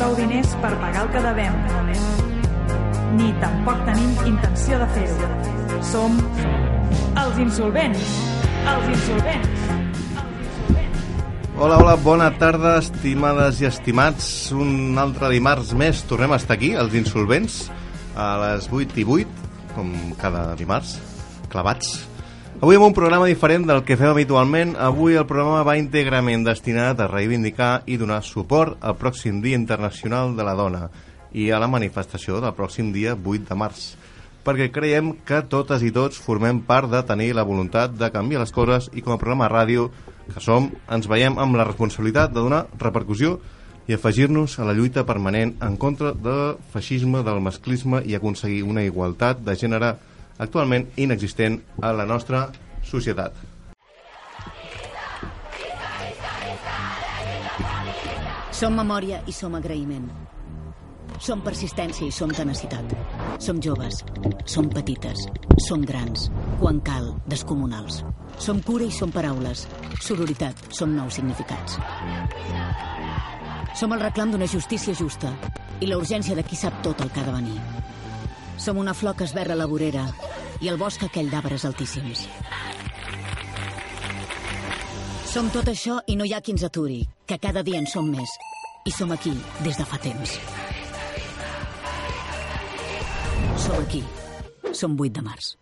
prou diners per pagar el que devem. Ni tampoc tenim intenció de fer-ho. Som els insolvents. Els insolvents. Hola, hola, bona tarda, estimades i estimats. Un altre dimarts més tornem a estar aquí, els insolvents, a les 8 i 8, com cada dimarts, clavats. Avui amb un programa diferent del que fem habitualment. Avui el programa va íntegrament destinat a reivindicar i donar suport al pròxim Dia Internacional de la Dona i a la manifestació del pròxim dia 8 de març perquè creiem que totes i tots formem part de tenir la voluntat de canviar les coses i com a programa ràdio que som, ens veiem amb la responsabilitat de donar repercussió i afegir-nos a la lluita permanent en contra del feixisme, del masclisme i aconseguir una igualtat de gènere actualment inexistent a la nostra societat. Som memòria i som agraïment. Som persistència i som tenacitat. Som joves, som petites, som grans, quan cal, descomunals. Som cura i som paraules. Sororitat, som nous significats. Som el reclam d'una justícia justa i la urgència de qui sap tot el que ha de venir. Som una flor que es verra la vorera i el bosc aquell d'arbres altíssims. Som tot això i no hi ha qui ens aturi, que cada dia en som més. I som aquí des de fa temps. Som aquí. Som 8 de març.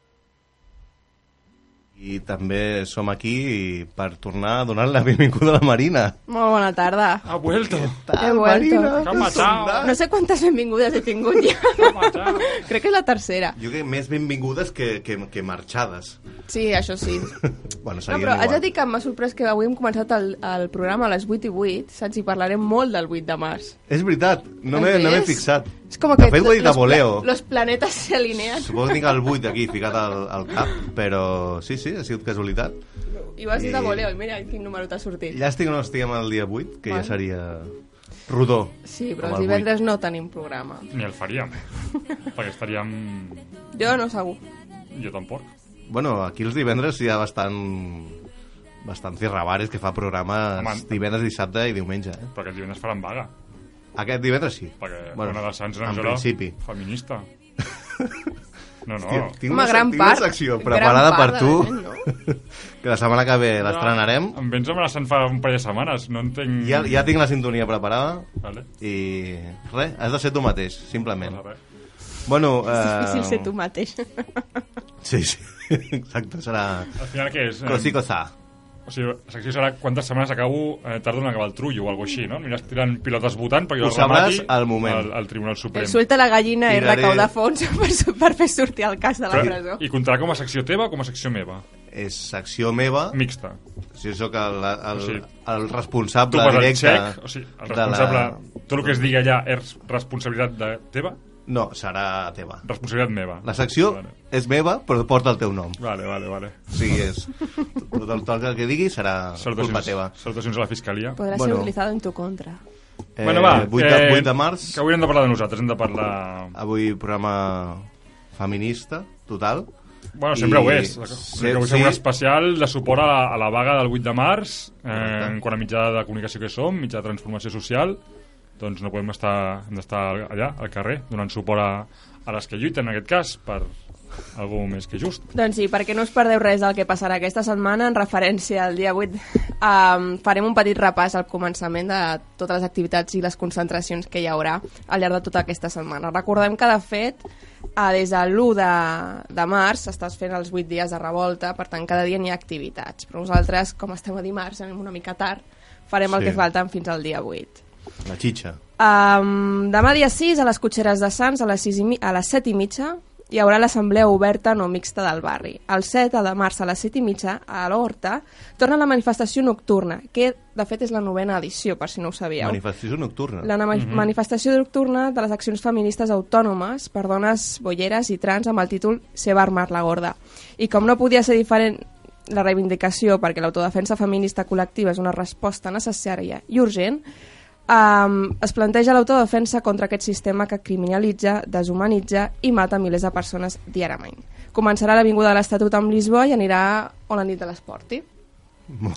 I també som aquí per tornar a donar la benvinguda a la Marina. Molt bona tarda. Ha vuelto. He vuelto. Matat. No sé quantes benvingudes he tingut ja. Crec que és la tercera. Jo crec que més benvingudes que, que, que marxades. Sí, això sí. bueno, No, però haig de dir que m'ha sorprès que avui hem començat el, el programa a les 8 i 8, saps? I parlarem molt del 8 de març. És veritat, no m'he no fixat. És com De que fet, ho he dit a pla- voleo. Los planetes se alinean. Suposo que tinc el 8 aquí ficat al, al cap, però sí, sí, ha sigut casualitat. I ho has dit a I- voleo, i mira quin número t'ha sortit. Llàstima que no estiguem al dia 8, que ja Bueno. seria rodó. Sí, però els el divendres no tenim programa. Ni el faríem. Perquè estaríem... Jo no segur. Jo tampoc. 8. Bueno, aquí els divendres hi ha bastant bastant cirrabares que fa programes Home. divendres, dissabte i diumenge. Eh? Perquè el divendres faran vaga. Aquest divendres sí. Perquè Bueno, una de Sants era en emissora principi. feminista. No, no. Hòstia, tinc, Home, una, gran tinc part- una secció gran preparada per tu gent, que la setmana que ve l'estrenarem Em vens amenaçant fa un parell de setmanes. No entenc... ja, ja tinc la sintonia preparada Vale. i res, has de ser tu mateix simplement res. bueno, És difícil eh, ser tu mateix. sí, sí, exacte serà Al final què és? Eh, cosí cosà O sigui, la secció serà quantes setmanes acabo eh, tardo en acabar el trullo o alguna així, no? Aniràs tirant pilotes votant perquè Ho jo el sabràs remati al moment. Al, al Tribunal Suprem. Suelta la gallina i Tiraré- recaudar fons per, su- per fer sortir el cas de la presó. I comptarà com a secció teva o com a secció meva? és secció meva Mixta. si sóc el, el, Sí. el Tu responsable vas al directe xec, o sigui, el de responsable... la... Tot el que es digui allà és responsabilitat de teva? No, serà teva Responsabilitat meva. la secció Vale, és meva però porta el teu nom vale, vale. vale. sigui, és tot el, tot el que digui serà culpa teva salutacions a la Fiscalia. Podrà Bueno. ser utilizado en tu contra. eh, bueno, va. 8, de, 8 de març Que avui hem de parlar de nosaltres, hem de parlar... avui programa feminista total Bueno, sempre I- ho és. Sí, Sí, que avui sí. sí. un especial de suport a la, a la vaga del 8 de març, eh, en quant a mitjà de comunicació que som, mitjà de transformació social, doncs no podem estar, hem d'estar allà, al carrer, donant suport a, a les que lluiten, en aquest cas, per algú més que just. Doncs sí, perquè no us perdeu res del que passarà aquesta setmana en referència al dia 8. Um, farem un petit repàs al començament de totes les activitats i les concentracions que hi haurà al llarg de tota aquesta setmana. Recordem que, de fet, uh, des de l'1 de, de març estàs fent els 8 dies de revolta, per tant, cada dia n'hi ha activitats. Però nosaltres, com estem a dimarts, anem una mica tard, farem el Sí. que falten fins al dia 8. La xitxa Um, demà dia 6 a les Cotxeres de Sants a les, 6 i mi a les 7 i mitja hi haurà l'assemblea oberta no mixta del barri. El 7 de març a les 7 i mitja a l'Horta torna la manifestació nocturna, que de fet és la novena edició, per si no ho sabíeu. manifestació nocturna La na- manifestació nocturna de les accions feministes autònomes per dones bolleres i trans amb el títol Seva armar la gorda. I com no podia ser diferent la reivindicació perquè l'autodefensa feminista col·lectiva és una resposta necessària i urgent, um, es planteja l'autodefensa contra aquest sistema que criminalitza, deshumanitza i mata milers de persones diàriament. Començarà a l'Avinguda de l'Estatut amb Lisboa i anirà a la nit de l'esporti.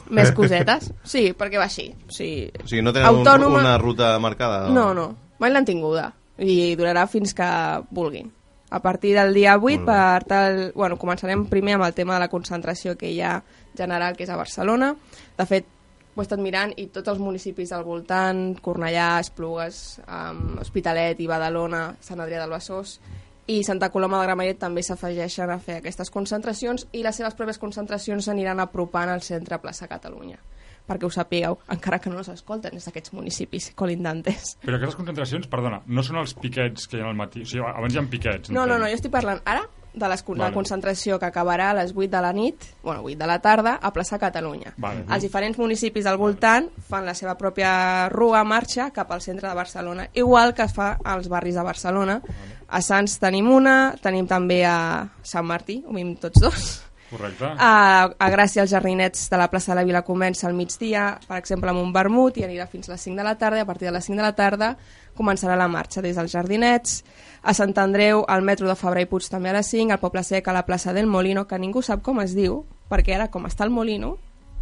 més cosetes. Sí, perquè va així. O sigui, O sigui, no tenen un, autònoma... una ruta marcada? No, no, mai l'han tinguda i durarà fins que vulguin. A partir del dia 8, per tal... bueno, començarem primer amb el tema de la concentració que hi ha general, que és a Barcelona. De fet, ho he estat mirant i tots els municipis del voltant, Cornellà, Esplugues, um, Hospitalet i Badalona, Sant Adrià del Besòs i Santa Coloma de Gramenet també s'afegeixen a fer aquestes concentracions i les seves pròpies concentracions s'aniran apropant al centre plaça Catalunya perquè ho sapigueu, encara que no s'escolten des d'aquests municipis colindantes. Però aquestes concentracions, perdona, no són els piquets que hi ha al matí. O sigui, abans hi ha piquets. No, no, no, jo estic parlant ara de les, vale. la Vale. concentració que acabarà a les 8 de la nit, bueno, 8 de la tarda, a plaça Catalunya. Vale. Els diferents municipis al voltant fan la seva pròpia rua, marxa cap al centre de Barcelona, igual que es fa als barris de Barcelona. A Sants tenim una, tenim també a Sant Martí, ho tots dos. Correcte. A, a Gràcia els jardinets de la plaça de la Vila comença al migdia, per exemple amb un vermut i anirà fins a les 5 de la tarda i a partir de les 5 de la tarda començarà la marxa des dels jardinets a Sant Andreu, al metro de Fabra i Puig també a les 5, al Poble Sec a la plaça del Molino que ningú sap com es diu perquè ara com està el Molino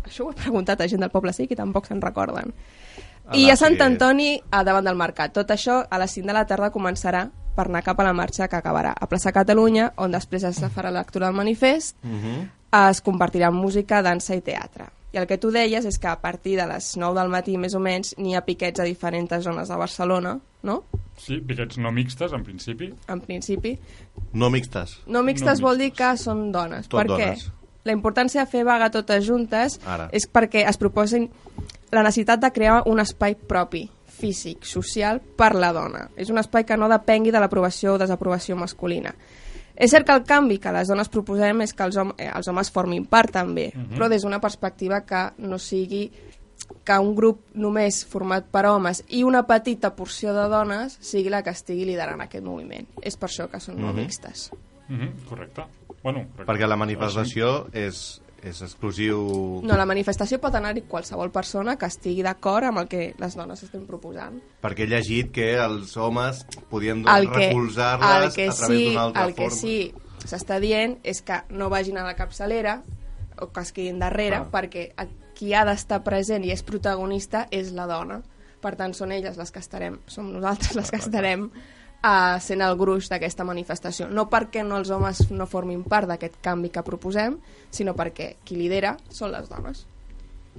això ho he preguntat a gent del Poble Sec i tampoc se'n recorden i Ala, a Sant. Antoni a davant del mercat tot això a les 5 de la tarda començarà per anar cap a la marxa que acabarà a plaça Catalunya on després es farà la lectura del manifest es compartirà música, dansa i teatre. I el que tu deies és que a partir de les 9 del matí, més o menys, n'hi ha piquets a diferents zones de Barcelona, no? Sí, piquets no mixtes, en principi. En principi. No mixtes. No mixtes No vol dir que són dones. Tot per què? dones. La importància de fer vaga totes juntes Ara. és perquè es proposin la necessitat de crear un espai propi, físic, social, per la dona. És un espai que no depengui de l'aprovació o desaprovació masculina. És cert que el canvi que les dones proposem és que els, hom eh, els homes formin part també, però des d'una perspectiva que no sigui que un grup només format per homes i una petita porció de dones sigui la que estigui liderant aquest moviment. És per això que són no mixtes. Mhm, correcte. Bueno, correcte. Perquè la manifestació és, és exclusiu... No, la manifestació pot anar-hi qualsevol persona que estigui d'acord amb el que les dones estem proposant. Perquè he llegit que els homes podien El que, recolzar-les el que a través sí, d'una altra el que forma. sí s'està dient és que no vagin a la capçalera o que es quedin darrere Ah. perquè qui ha d'estar present i és protagonista és la dona. Per tant, són elles les que estarem, som nosaltres les que estarem uh, sent el gruix d'aquesta manifestació. No perquè no els homes no formin part d'aquest canvi que proposem, sinó perquè qui lidera són les dones.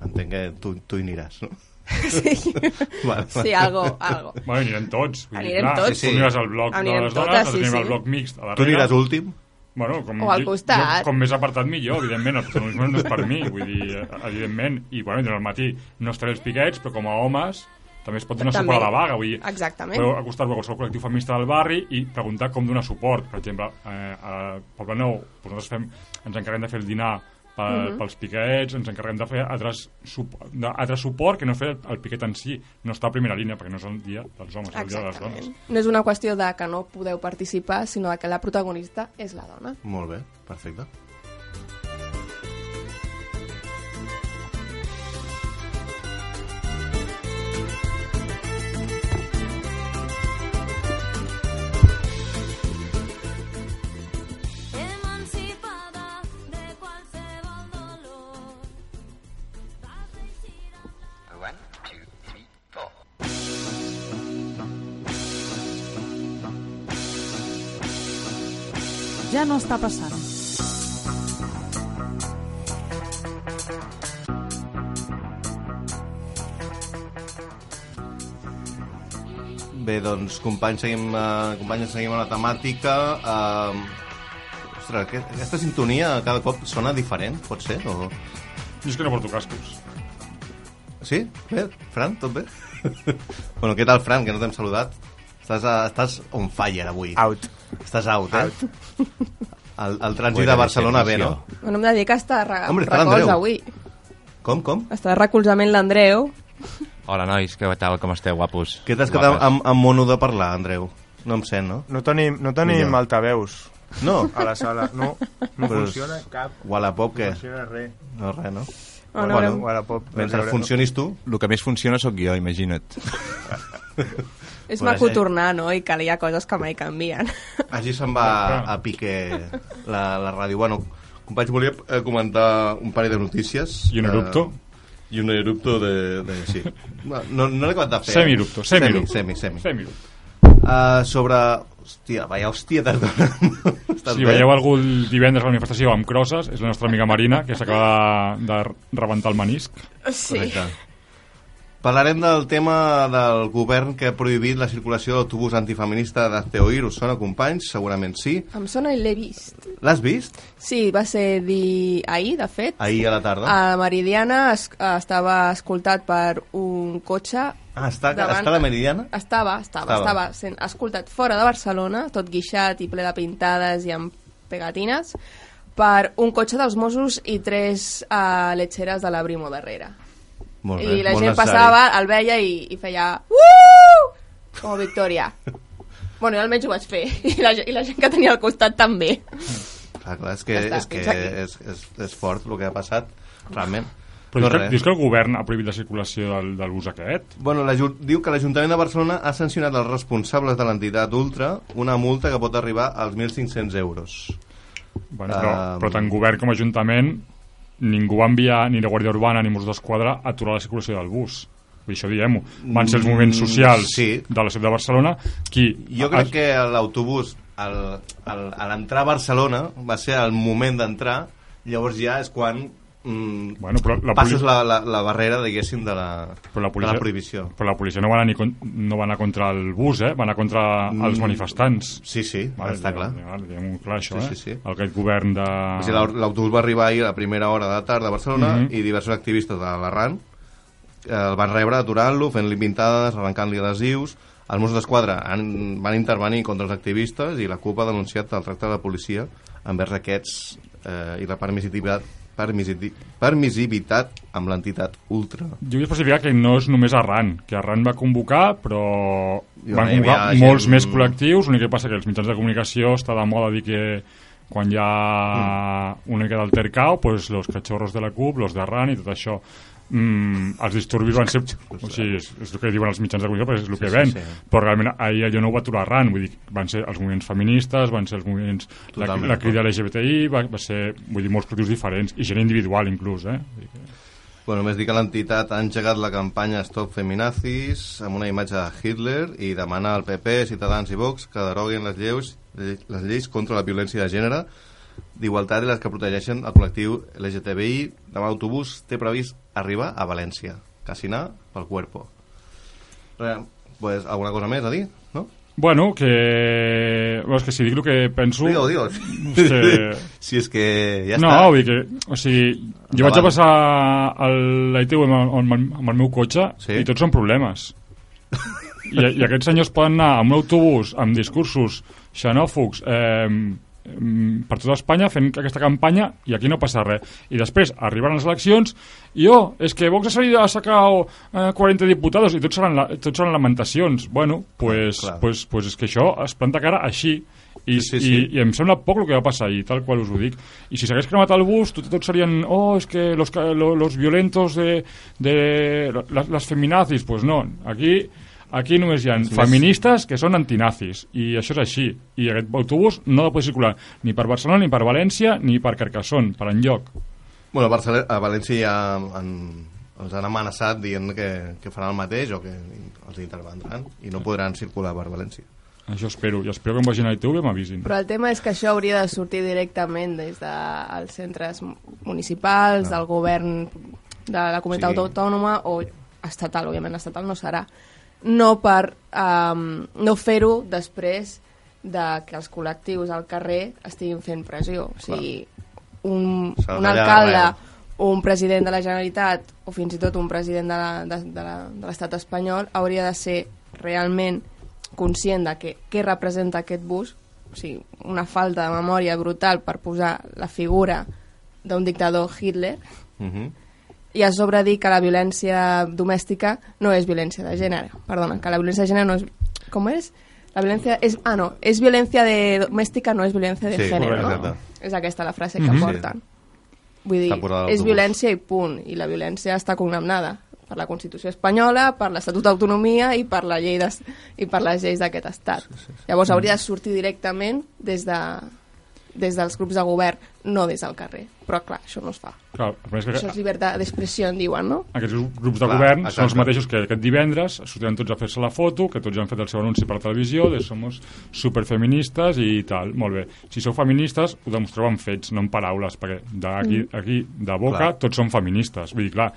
Entenc que tu, tu hi aniràs, no? Sí, Vale, sí algo, algo. Bueno, anirem tots. Vull Anirem clar, tots. Tu aniràs al bloc Anirem de les totes, dones, nosaltres sí, anirem sí. al bloc mixt a darrere. Tu aniràs últim? Bueno, com, O al costat. Jo, com més apartat millor, evidentment. El protagonisme no és per mi, vull dir, eh, evidentment. I, bueno, i al matí no estaré els piquets, però com a homes també es pot donar També. suport a la vaga. Vull dir, Exactament. Podeu acostar-vos a qualsevol col·lectiu feminista del barri i preguntar com donar suport. Per exemple, eh, a Poble Nou, doncs nosaltres fem, ens encarreguem de fer el dinar pel, Mhm. pels piquets, ens encarreguem de fer altres, altre suport que no fer el piquet en si. No està a primera línia, perquè no és el dia dels homes, és el dia de les dones. No és una qüestió de que no podeu participar, sinó de que la protagonista és la dona. Molt bé, perfecte. Ja no està passant. Bé, doncs, companys, seguim, uh, companys, seguim a la temàtica. Uh, ostres, aquest, aquesta sintonia cada cop sona diferent, pot ser? O... Jo és que no porto cascos. Sí? Bé, Fran, tot bé? bueno, què tal, Fran, que no t'hem saludat? Estàs, uh, estàs on fire avui. Out. Estàs out, eh? El, el trànsit de Barcelona bé, servicio. no? Bueno, em dedica a estar re Hombre, està recolz avui. Com, com? Està de recolzament l'Andreu. Hola, nois, què tal? Com esteu, guapos? Què t'has quedat amb, amb mono de parlar, Andreu? No em sent, no? No tenim, no tenim Millor. altaveus No? a la sala. No, no Però funciona cap. Wallapop, què? No funciona res. No, res, no? Oh, no, bueno, no. Wallapop. mentre funcionis tu, El que més funciona sóc jo, imagina't. És maco sí. tornar, no? I que hi ha coses que mai canvien. així se'n va a pique la, la ràdio. Bueno, Companys, volia eh, comentar un parell de notícies. I un erupto. Eh, I un erupto de... de sí. No, no, l'he acabat de fer. Semi-erupto, semi-erupto. Semi, semi. semi. Semi-erupto. Uh, sobre... Hòstia, vaya hòstia. Estàs Si veieu algú el divendres a la manifestació amb crosses, és la nostra amiga Marina, que s'acaba de, de rebentar el menisc. Sí. Correcte. Parlarem del tema del govern que ha prohibit la circulació d'autobús antifeminista d'Azteoir. Us sona, companys? Segurament sí. Em sona i l'he vist. L'has vist? Sí, va ser di... ahir, de fet. Ahir a la tarda. A Meridiana es, estava escoltat per un cotxe Ah, està, davant- està a la Meridiana? Estava, estava, Estava. estava, sent escoltat fora de Barcelona, tot guixat i ple de pintades i amb pegatines, per un cotxe dels Mossos i tres uh, letxeres de la Brimo darrere. Molt I la molt gent necessari. passava, el veia i, i feia uuuh! Com a Victòria. bueno, jo almenys ho vaig fer. I la, I la gent que tenia al costat també. Clar, clar, és que, Ja està, és, que és, és, és fort el que ha passat, realment. Però dius, que, dius que el govern ha prohibit la circulació del, del bus aquest? Bueno, l'Aju- diu que l'Ajuntament de Barcelona ha sancionat els responsables de l'entitat Ultra una multa que pot arribar als 1.500 euros. Bueno, però, Um, però tant govern com ajuntament ningú va enviar ni la Guàrdia Urbana ni Mossos d'Esquadra a aturar la circulació del bus. Dir, això diguem-ho. Van ser els moviments Mm, socials sí. de la ciutat de Barcelona qui... Jo crec que l'autobús, al- al- a l'entrar a Barcelona, va ser el moment d'entrar, llavors ja és quan mm, Bueno, però la passes la, la, la barrera, diguéssim, de la, Però la de policia, la prohibició. Però la policia no va anar, ni con, no va anar contra el bus, eh? Va anar contra els Mm, manifestants. Sí, sí, està clar. Diguem-ho clar, això, Sí, eh? sí, sí. Aquest govern de... O sigui, l'au- L'autobús va arribar ahir a la primera hora de la tarda a Barcelona Mhm. i diversos activistes de l'Arran eh, el van rebre aturant-lo, fent-li pintades, arrencant-li adhesius. Els Mossos d'Esquadra van intervenir contra els activistes i la CUP ha denunciat el tracte de la policia envers aquests eh, i la permissi- permissivitat amb l'entitat Ultra. Jo vull especificar que no és només Arran, que Arran va convocar, però I van havia convocar gent- molts més col·lectius, l'únic que passa que els mitjans de comunicació està de moda dir que quan hi ha Mm. una mica d'altercau, pues los cachorros de la CUP, los d'Arran i tot això. Mm, els disturbis van ser... O sigui, és, és el que diuen els mitjans de comunicació, però és el Sí, que sí, ven. sí. Però realment ahir allò no ho va aturar Arran, vull dir, van ser els moviments feministes, van ser els moviments... La, Totalment la crida LGBTI, va, va ser, vull dir, molts col·lectius diferents, i gent individual inclús, eh? Vull dir que- Bueno, més dir que l'entitat ha engegat la campanya Stop Feminazis amb una imatge de Hitler i demana al PP, Ciutadans i Vox que deroguin les lleus, les lleis contra la violència de gènere d'igualtat i les que protegeixen el col·lectiu LGTBI. Demà l'autobús té previst arribar a València. Casinar pel cuerpo. Res, pues, alguna cosa més a dir, no? Bueno, que... Bueno, és que si dic el que penso... Digue-ho, digue-ho. És que... Si és que ja no, està. vull dir que... O sigui, jo vaig a passar a l'ITV amb, amb, amb el meu cotxe Sí. i tots són problemes. I, I aquests senyors poden anar amb un autobús amb discursos xenòfogs eh, per tota Espanya fent aquesta campanya i aquí no passa res. I després arriben les eleccions i oh, és que Vox ha salido a sacar eh, 40 diputados i tots seran, la, tots seran lamentacions. Bueno, pues, Clar. pues, pues és que això es planta cara així i, Sí, sí, i, sí. i em sembla poc el que va passar i tal qual us ho dic i si s'hagués cremat el bus tot, tots serien oh, és que los, los violentos de, de las, las feminazis pues no, aquí aquí només hi ha més- feministes que són antinazis i això és així i aquest autobús no ha de poder circular ni per Barcelona, ni per València ni per Carcassonne, per enlloc Bueno, a, Barcelona, a València ja han, els han amenaçat dient que, que faran el mateix o que els intervendran i no podran circular per València. això espero, i espero que em vagin a ITV i m'avisin Però el tema és que això hauria de sortir directament des dels centres municipals, No. del govern de la comunitat Sí. autònoma o estatal, òbviament estatal no serà, no per um, no fer-ho després de que els col·lectius al carrer estiguin fent pressió. O sigui, un, un alcalde, un president de la Generalitat o fins i tot un president de l'estat espanyol hauria de ser realment conscient de que, què representa aquest bus, o sigui, una falta de memòria brutal per posar la figura d'un dictador Hitler Uh -huh. I a sobre dir que la violència domèstica no és violència de gènere. Perdona, que la violència de gènere no és... Com és? La violència és... Ah, no, és violència de domèstica, no és violència de Sí, gènere, correcte. no? És aquesta la frase que Mhm. porten. Vull dir, és violència i punt. I la violència està condemnada per la Constitució espanyola, per l'Estatut d'autonomia i per la llei des, i per les lleis d'aquest estat. Llavors hauria de sortir directament des de des dels grups de govern, no des del carrer. Però, clar, això no es fa. Clar, és que Això és llibertat d'expressió, en diuen, no? aquests gru- grups de Clar, govern són exacte. els mateixos que aquest divendres sortiran tots a fer-se la foto, que tots ja han fet el seu anunci per la televisió, de somos superfeministes i tal. Molt bé. Si sou feministes, ho demostreu amb fets, no en paraules, perquè d'aquí, aquí, de boca, Clar. tots són feministes. Vull dir, clar,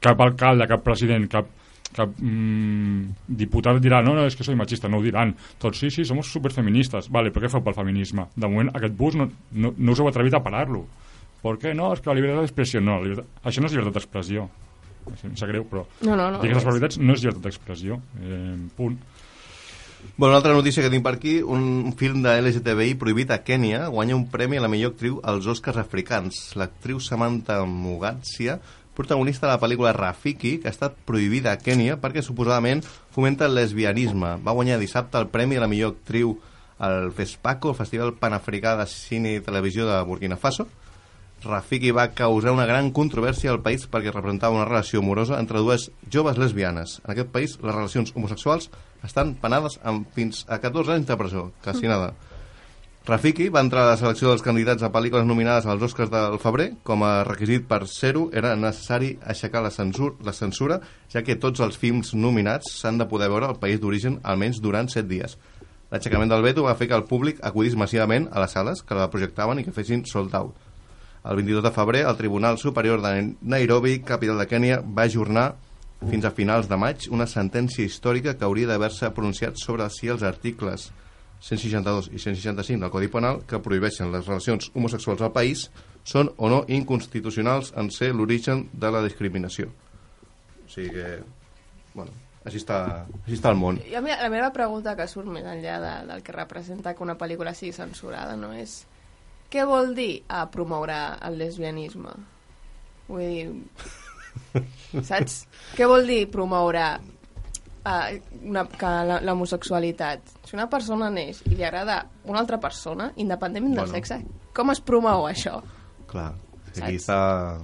cap alcalde, cap president, cap, cap mm, diputat dirà no, no, és que soy machista, no ho diran. Tots, sí, sí, somos superfeministes vale, però què feu pel feminisme? de moment aquest bus no, no, no us heu atrevit a parar-lo. Per què? no, és que la llibertat d'expressió no, la llibertat... això no és llibertat d'expressió. Em sap greu, però No, no, no. aquestes veritats no és llibertat d'expressió. Eh, punt. Bueno, una altra notícia que tinc per aquí, un film de LGTBI prohibit a Kènia guanya un premi a la millor actriu als Oscars africans. L'actriu Samantha Mugatsia, protagonista de la pel·lícula Rafiki, que ha estat prohibida a Kènia perquè suposadament fomenta el lesbianisme. Va guanyar dissabte el premi a la millor actriu al FESPACO, el Festival Panafricà de Cine i Televisió de Burkina Faso. Rafiki va causar una gran controvèrsia al país perquè representava una relació amorosa entre dues joves lesbianes. En aquest país, les relacions homosexuals estan penades amb fins a 14 anys de presó, quasi nada. Rafiki va entrar a la selecció dels candidats a pel·lícules nominades als Oscars del febrer. Com a requisit per ser-ho, era necessari aixecar la, censur la censura, ja que tots els films nominats s'han de poder veure al país d'origen almenys durant 7 dies. L'aixecament del veto va fer que el públic acudís massivament a les sales que la projectaven i que fessin sold out. El 22 de febrer, el Tribunal Superior de Nairobi, capital de Kènia, va ajornar fins a finals de maig una sentència històrica que hauria d'haver-se pronunciat sobre si els articles 162 i 165 del Codi Penal que prohibeixen les relacions homosexuals al país són o no inconstitucionals en ser l'origen de la discriminació. O sigui que, bueno, així està, així està el món. I a mi, la meva pregunta que surt més enllà de, del que representa que una pel·lícula sigui censurada no és què vol dir a promoure el lesbianisme? Vull dir... Saps? Què vol dir promoure una, que la- l'homosexualitat? Si una persona neix i li agrada una altra persona, independentment del Bueno. sexe, com es promou això? Clar, aquí Saps? està,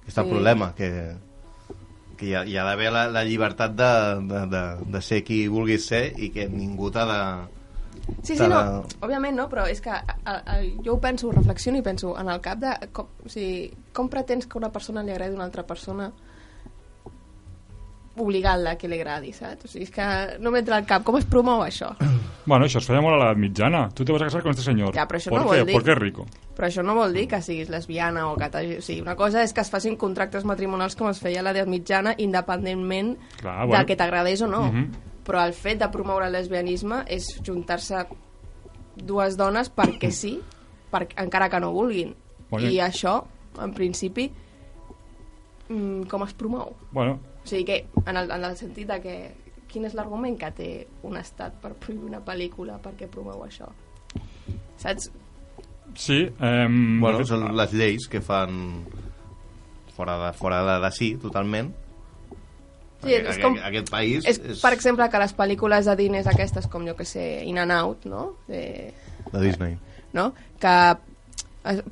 aquí està el Sí. problema, que, que hi ha, hi ha d'haver la, la llibertat de, de, de, de ser qui vulguis ser i que ningú t'ha de... Sí, sí, no, de- òbviament no, però és que a, a, jo ho penso, ho reflexiono i penso en el cap de... Com, o sigui, com pretens que una persona li agradi a una altra persona obligant-la que li agradi, saps? O sigui, és que no m'entra al cap. Com es promou això? Bueno, això es feia molt a l'edat mitjana. Tu te vas a casar con este señor. Ja, però això ¿Por no qué? vol dir- Porque rico. Però això no vol dir que siguis lesbiana o que t'hagi... O sigui, una cosa és que es facin contractes matrimonials com es feia a l'edat mitjana, independentment Clar, bueno. que t'agradés o no. Mhm. Però el fet de promoure el lesbianisme és juntar-se dues dones perquè sí, per, encara que no vulguin. Bueno. I això, en principi, mm, com es promou? Bueno, O sigui que, en el, en el sentit de que quin és l'argument que té un estat per prohibir una pel·lícula perquè promou això? Saps? sí. Eh, Bueno, fet, són les lleis que fan fora de, fora de, de sí, totalment. Sí, és aqu- com- Aquest país És, per exemple, que les pel·lícules de diners aquestes, com jo que sé, In and Out, no? De, de Disney. no? Que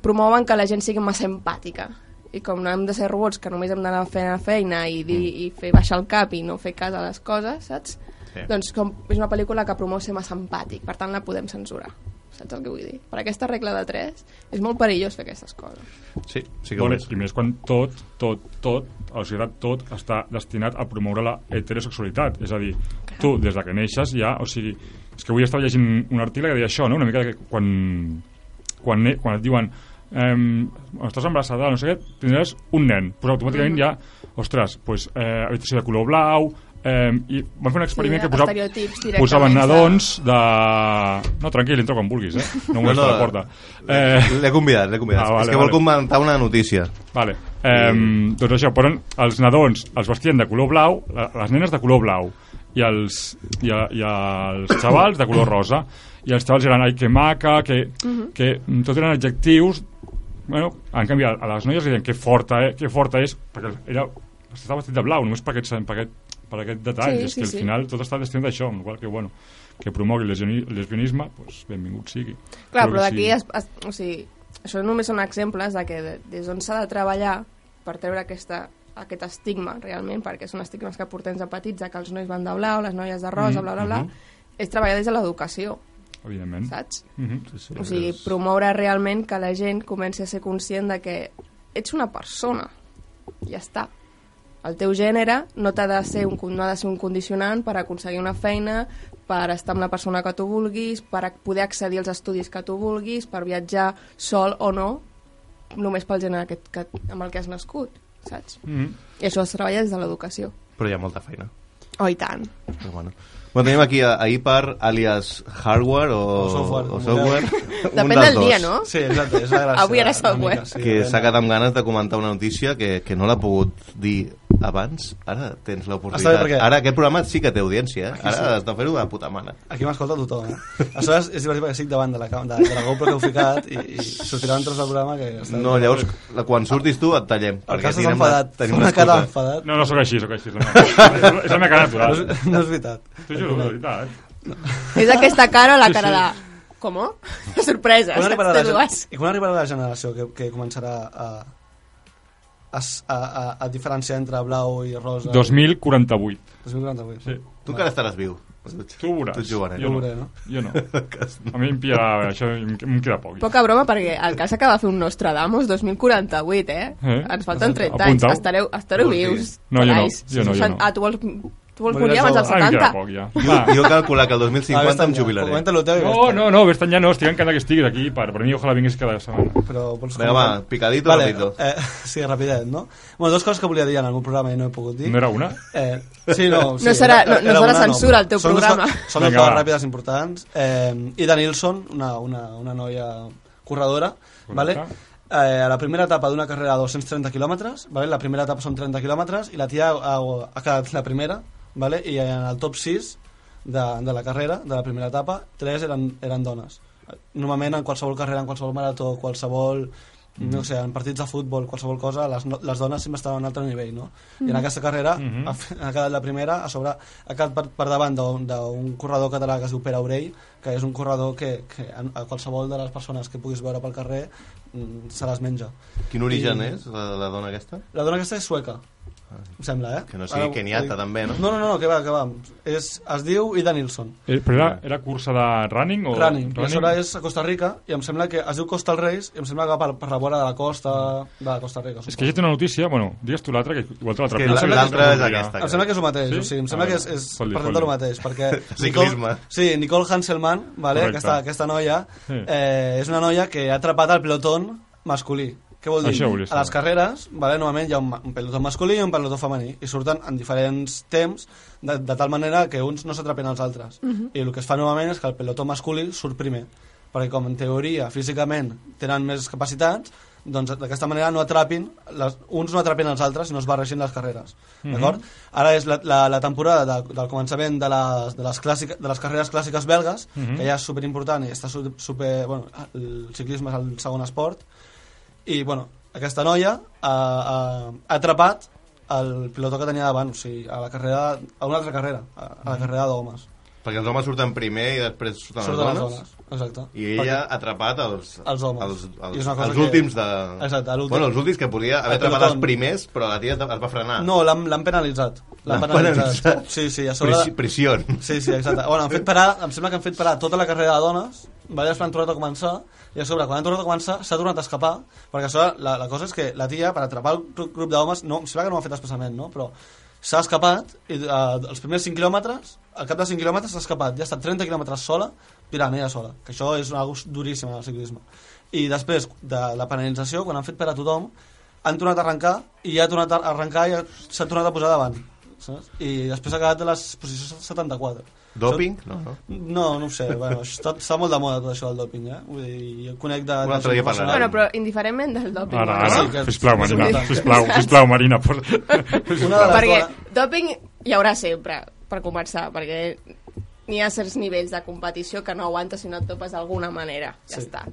promouen que la gent sigui massa empàtica. I com no hem de ser robots que només hem d'anar fer la feina i, dir, i fer baixar el cap i no fer cas a les coses, saps? Sí. Doncs com, és una pel·lícula que promou ser massa empàtic, per tant la podem censurar. Saps el que vull dir? Per aquesta regla de 3 és molt perillós fer aquestes coses. Sí, sí que Bueno. I més quan tot, tot, tot, a la societat tot està destinat a promoure la heterosexualitat. És a dir, tu, des de que neixes ja... O sigui, és que avui estava llegint un article que deia això, no? Una mica que quan, quan, quan et diuen eh, estàs embarassada, no sé què, tindràs un nen. Pues automàticament ja, ostres, pues, eh, habitació de color blau, eh, i van fer un experiment Sí, que posava, posaven nadons de... No, tranquil, entra quan vulguis, eh? No No, molesta no, la porta. Eh, L'he convidat, l'he convidat. Ah, vale, és que vol vale. comentar una notícia. Vale. Eh, doncs això, posen els nadons els vestien de color blau, la- les nenes de color blau i els, i, a, i els xavals de color rosa i els xavals eren ai que maca que, que tot eren adjectius bueno, en canvi a, a les noies deien que forta, eh, que forta és perquè era, estava vestit de blau només per aquest, per aquest, per aquest detall Sí, és sí, que al sí. final tot està destinat a això amb qual que bueno que promogui el lesbiani- el lesbianisme doncs benvingut sigui Clar, Crec però que d'aquí, sí. o sigui, això només són exemples de que de- des d'on s'ha de treballar per treure aquesta, aquest estigma, realment, perquè són estigmes que portem de petits, que els nois van de blau, les noies de rosa, Mm, bla, bla, bla, mhm. és treballar des de l'educació. Evidentment. saps? Mhm. Sí, sí, O sigui, és- promoure realment que la gent comenci a ser conscient de que ets una persona. Ja està. El teu gènere no, t'ha de ser un, no ha de ser un condicionant per aconseguir una feina, per estar amb la persona que tu vulguis, per poder accedir als estudis que tu vulguis, per viatjar sol o no, només pel gènere que, que, amb el que has nascut, saps? Mhm. I això es treballa des de l'educació. Però hi ha molta feina. Oh, i tant. Però bueno. Bueno, tenim aquí a, a Ipar, alias hardware o, O software, o software. Un Depèn del dia, no? Sí, exacte, és la gràcia. Avui era software. mica, sí, que s'ha quedat amb ganes de comentar una notícia que, que no l'ha pogut dir abans. Ara tens l'oportunitat. perquè- Ara aquest programa sí que té audiència, eh? Aquí Ara sí. has de fer-ho de puta mare. Aquí m'escolta tothom, eh? Aleshores, és divertit perquè estic davant de la, de, de la GoPro que heu ficat i, i sortirà un tros del programa que... Està No, llavors, la- quan surtis tu et tallem. El perquè cas és enfadat. tenim una cara enfadat. No, no, sóc així, sóc així. És la meva, és cara No natural. és, no és veritat. T'ho juro, de veritat. És aquesta cara o la Sí, cara sí. de... Com? Sorpresa, Quan arribarà, la, I quan arribarà la generació que, que començarà a, a, a, a, a diferenciar entre blau i rosa? 2048. 2048. Sí. Tu encara estaràs viu. Tu ho veuràs. Tu ets jove, eh? Jo no. Veuré, no? Jo no. A mi em pillarà, això em, queda poc. Poca broma, perquè el cas acaba de fer un Nostradamus 2048, eh? Eh? Ens falten 30 anys. Estareu, estareu vius. No, jo no. Jo no, jo no. Ah, tu vols, tu vols morir abans dels jove. Ah, em queda 70? poc, ja. Jo, jo calcular que el 2050 em jubilaré. Comenta-lo teu No, ja no, no, ves ja no, estic encantat que estiguis aquí. Per, per mi, ojalà vinguis cada setmana. Però vols Vinga, va, picadito, vale, rapidito. Eh, sí, rapidet, no? Bueno, dues coses que volia dir en algun programa i no he pogut dir. No era una? Eh, sí, no, sí, No serà- no- no serà una, censura, el teu Són programa. Són dues coses ràpides importants. Eh, Ida Nilsson, una, una, una noia corredora, vale? eh, a la primera etapa d'una carrera de 230 quilòmetres, vale? la primera etapa són 30 quilòmetres, i la tia ha, ha quedat la primera, vale? i en el top 6 de, de la carrera, de la primera etapa, tres eren, eren dones. Normalment en qualsevol carrera, en qualsevol marató, qualsevol no sé, en partits de futbol, qualsevol cosa, les, no- les dones sempre estaven a un altre nivell, no? I en aquesta carrera Mhm. ha, fe- ha quedat la primera, a sobre ha quedat per, per davant d'un corredor català que es diu Pere Aurell, que és un corredor que, que a, a qualsevol de les persones que puguis veure pel carrer mm, se les menja. Quin origen I- és, la, la dona aquesta? La dona aquesta és sueca, em sembla, eh? Que no sigui keniata, també, no? No, no, no, que va, que va. És, es diu Ida Nilsson. Eh, però era, era cursa de running? O Running. I a sobre és a Costa Rica, i em sembla que es diu Costa del Reis, i em sembla que va per, per la vora de la costa de la Costa Rica. És que ja té una notícia, bueno, digues tu l'altra, que igual te l'altra. Que Em la- sembla l'altra que és ja. aquesta. Em sembla que és el mateix, Sí? o sigui, em Ah, sembla que és, és Fot-li, presenta el mateix, perquè... Ciclisme. Nicole, sí, Nicole Hanselman, vale, Correcte. aquesta, aquesta noia, Sí. eh, és una noia que ha atrapat el pelotón masculí. Què vol dir? A les carreres, vale, normalment hi ha un, un pelotó masculí i un pelotó femení, i surten en diferents temps, de, de tal manera que uns no s'atrapen als altres. I el que es fa normalment és que el pelotó masculí surt primer, perquè com en teoria, físicament, tenen més capacitats, doncs d'aquesta manera no atrapin, les, uns no atrapin els altres i no es barreixin les carreres. Mhm. D'acord? Ara és la, la, la temporada de, del començament de les, de, les clàssica, de les carreres clàssiques belgues, Mhm. que ja és superimportant i està su- super... Bueno, el ciclisme és el segon esport, i bueno, aquesta noia ha, ha, ha atrapat el pilotó que tenia davant, o sigui, a la carrera, a una altra carrera, a, a la carrera d'homes. Perquè els homes surten primer i després surten Surten les les dones. Exacte. I ella ha atrapat els, Els homes. els, els, els que- últims de... Exacte, l'últim. Bueno, els últims que podia haver atrapat pelotón. els primers, però la tia es va frenar. No, l'han penalitzat. L'han penalitzat. penalitzat. Sí, sí, a sobre... Prisi- Prisió. Sí, sí, exacte. Bueno, han fet parar, em sembla que han fet parar tota la carrera de dones, després han tornat a començar, i a sobre, quan han tornat a començar, s'ha tornat a escapar, perquè a sobre, la, la cosa és que la tia, per atrapar el gru- grup d'homes, no, em sembla que no ho ha fet expressament, no? però s'ha escapat, i uh, els primers 5 quilòmetres, al cap de 5 quilòmetres s'ha escapat, ja ha estat 30 quilòmetres sola, ella sola, que això és una cosa duríssima del ciclisme. I després de la penalització, quan han fet per a tothom, han tornat a arrencar, i ja ha tornat a arrencar i ha- s'ha tornat a posar davant. Saps? I després ha quedat a les posicions 74. Doping? No, no. No, no ho sé, bueno, està, està molt de moda tot això del doping, eh? Vull dir, jo conec de... Un de altre dia. Bueno, però indiferentment del doping. Ara, no? ara, Sí, que- sisplau, és Marina, important. sisplau, sisplau, Marina. Por... Una de les Perquè doping hi haurà sempre, per començar, perquè n'hi ha certs nivells de competició que no aguantes si no et topes d'alguna manera. Ja Sí. està.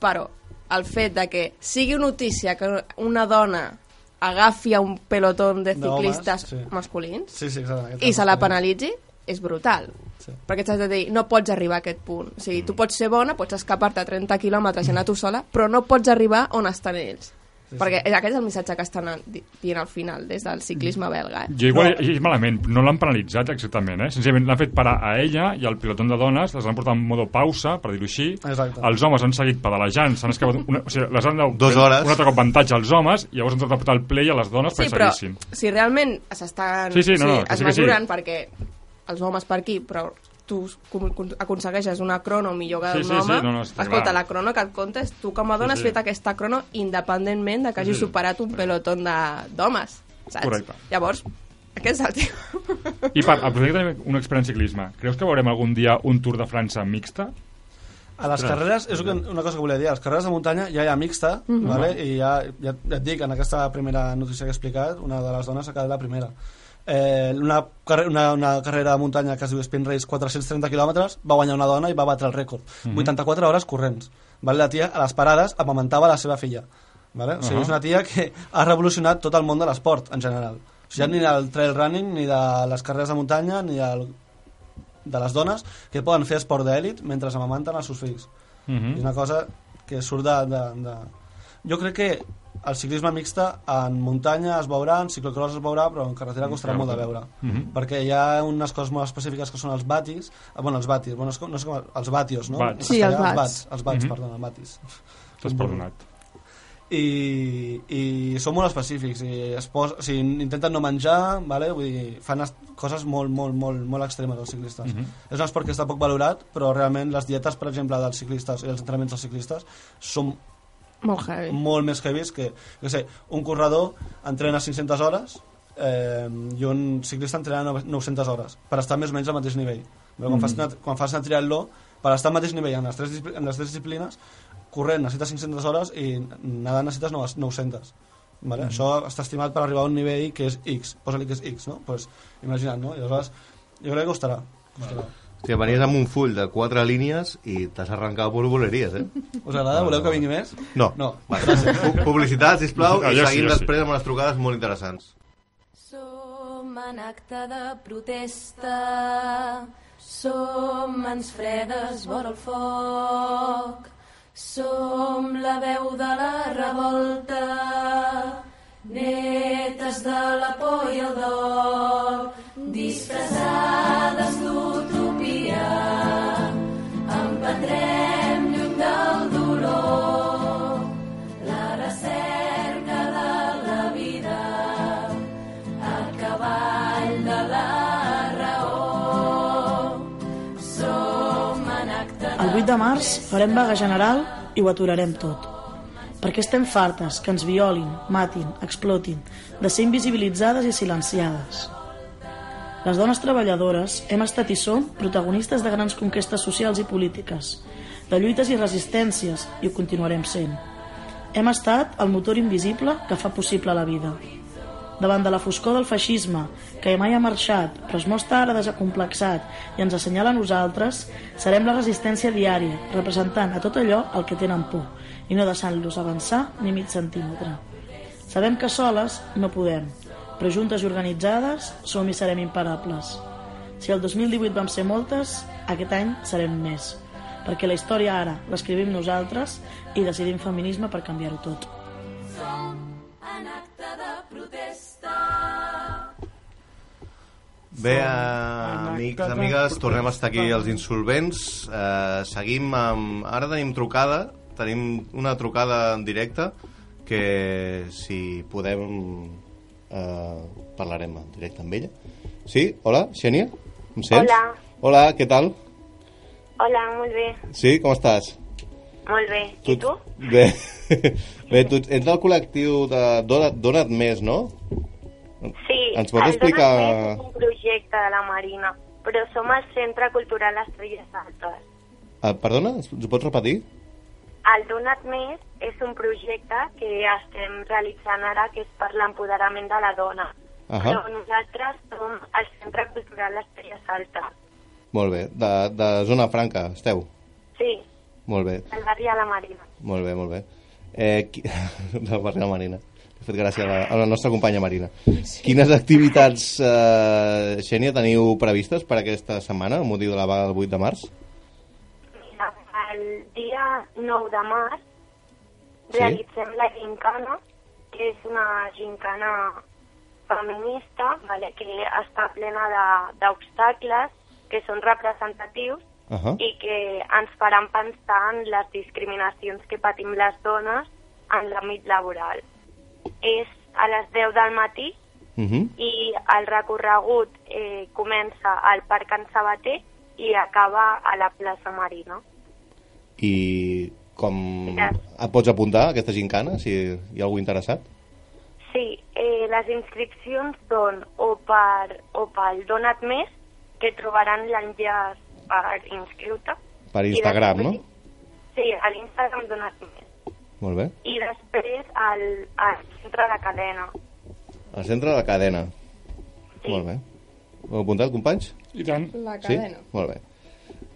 Però el fet de que sigui notícia que una dona agafi a un pelotón de ciclistes sí. masculins Sí, sí, exacte. i se la penalitzi, és brutal. Sí. Perquè t'has de dir, no pots arribar a aquest punt. O sigui, tu pots ser bona, pots escapar-te a 30 quilòmetres i anar tu sola, però no pots arribar on estan ells. Sí, Perquè aquest és el missatge que estan di- dient al final, des del ciclisme belga. Eh? Jo igual he llegit malament, no l'han penalitzat exactament, eh? Senzillament l'han fet parar a ella i al pilotón de dones, les han portat en modo pausa, per dir-ho així. Exacte. Els homes han seguit pedalejant, s'han escapat una, o sigui, les han dado Dos hores. un altre cop avantatge als homes i llavors han tornat a portar el play a les dones Sí, perquè però seguissin. si realment s'estan... Sí, sí, no, no, que es sí que sí. mesuren perquè els homes per aquí, però tu aconsegueixes una crono millor que Sí, un sí, home, sí, no, no, escolta, clar. la crono que et compta és tu com a dona Sí, has sí. fet aquesta crono independentment de que Sí, hagis sí. superat un pelotón de- d'homes, saps? Correcte. Llavors, aquest és el tio. I per aprofitar que tenim un expert en ciclisme, creus que veurem algun dia un Tour de França mixta? A les carreres, és una cosa que volia dir, a les carreres de muntanya ja hi ha mixta, Mhm. vale? i ja, ja, ja et dic, en aquesta primera notícia que he explicat, una de les dones ha quedat la primera. Eh, una, una, una carrera de muntanya que es diu Spin Race 430 quilòmetres va guanyar una dona i va batre el rècord. Mhm. 84 hores corrents. Vale? La tia a les parades amamantava la seva filla. Vale? O sigui, Ahà. és una tia que ha revolucionat tot el món de l'esport en general. O sigui, ni del trail running, ni de les carreres de muntanya, ni del, de les dones que poden fer esport d'èlit mentre amamanten els seus fills. Uh És una cosa que surt de, de, de... Jo crec que el ciclisme mixta en muntanya es veurà, en ciclocross es veurà, però en carretera costarà molt de veure. Mhm. Perquè hi ha unes coses molt específiques que són els batis, ah, bueno, els batis, bueno, no sé com, els batios, no? Bats. Sí, els bats. Els bats, els bats Mhm. perdona, els batis. T'has perdonat. I, i són molt específics i es pos, o sigui, intenten no menjar vale? Vull dir, fan coses molt, molt, molt, molt extremes els ciclistes Mhm. és un esport que està poc valorat però realment les dietes per exemple dels ciclistes i els entrenaments dels ciclistes són Molt heavy. molt més heavies que, què sé, un corredor entrena 500 hores eh, i un ciclista entrena nove- 900 hores per estar més o menys al mateix nivell Però quan, fas una, quan fas una triatló per estar al mateix nivell en les tres, en les tres disciplines corrent necessites 500 hores i nedant necessites 900 Vale? Això està estimat per arribar a un nivell que és X, posa-li que és X, no? Pues, imagina't, no? I aleshores, jo crec que costarà. costarà. Hòstia, venies amb un full de quatre línies i t'has arrencat per boleries, eh? Us agrada? Voleu que vingui més? No. No. Vale. Pu- Publicitat, sisplau, Ah, i jo sí, seguim jo sí. després amb les trucades molt interessants. Som en acte de protesta, som mans fredes vora el foc, som la veu de la revolta, netes de la por i el dol, disfressades d'utopia, 8 de març farem vaga general i ho aturarem tot. Perquè estem fartes que ens violin, matin, explotin, de ser invisibilitzades i silenciades. Les dones treballadores hem estat i som protagonistes de grans conquestes socials i polítiques, de lluites i resistències, i ho continuarem sent. Hem estat el motor invisible que fa possible la vida. Davant de la foscor del feixisme, que mai ha marxat, però es mostra ara desacomplexat i ens assenyala a nosaltres, serem la resistència diària, representant a tot allò el que tenen por, i no deixant-los avançar ni mig centímetre. Sabem que soles no podem, però juntes i organitzades som i serem imparables. Si el 2018 vam ser moltes, aquest any serem més, perquè la història ara l'escrivim nosaltres i decidim feminisme per canviar-ho tot. Bé, eh, amics, amigues, tornem a estar aquí els insolvents. Eh, seguim amb... Ara tenim trucada, tenim una trucada en directe que si podem eh, parlarem en directe amb ella. Sí? Hola, Xènia? Em sents? Hola. Hola, què tal? Hola, molt bé, Sí, com estàs? molt bé. I tu? Bé, Bé tu ets del col·lectiu de Dona't, Dona't Més, no? Sí, Ens pots el explicar- és un projecte de la Marina, però som el Centre Cultural Estrelles Altes. Ah, perdona, ens ho pots repetir? El Donat Més és un projecte que estem realitzant ara que és per l'empoderament de la dona. Ahà. Però nosaltres som el Centre Cultural Estrelles Altes. Molt bé, de, de Zona Franca, esteu? Sí, Molt bé, al barri de la Marina. molt bé, molt bé. Eh, qui... del barri de la Marina. He fet gràcia a la, a la nostra companya Marina. Quines activitats, eh, Xènia, teniu previstes per aquesta setmana, amb motiu de la vaga del 8 de març? El dia 9 de març Sí. realitzem la gincana que és una gincana feminista vale, que està plena d'obstacles que són representatius Ahà. i que ens faran pensar en les discriminacions que patim les dones en l'àmbit laboral. És a les 10 del matí Mhm. i el recorregut eh, comença al Parc Can Sabater i acaba a la plaça Marina. I com Ja. et pots apuntar a aquesta gincana, si hi ha algú interessat? Sí, eh, les inscripcions són o, per, o pel Donat Més, que trobaran l'enllaç per inscriure. Per Instagram, després- no? Sí, a l'Instagram Donat Més. Molt bé. I després al, al centre de cadena. Al centre de la cadena. Molt bé. Ho heu apuntat, companys? I tant. La Sí? cadena. Molt bé.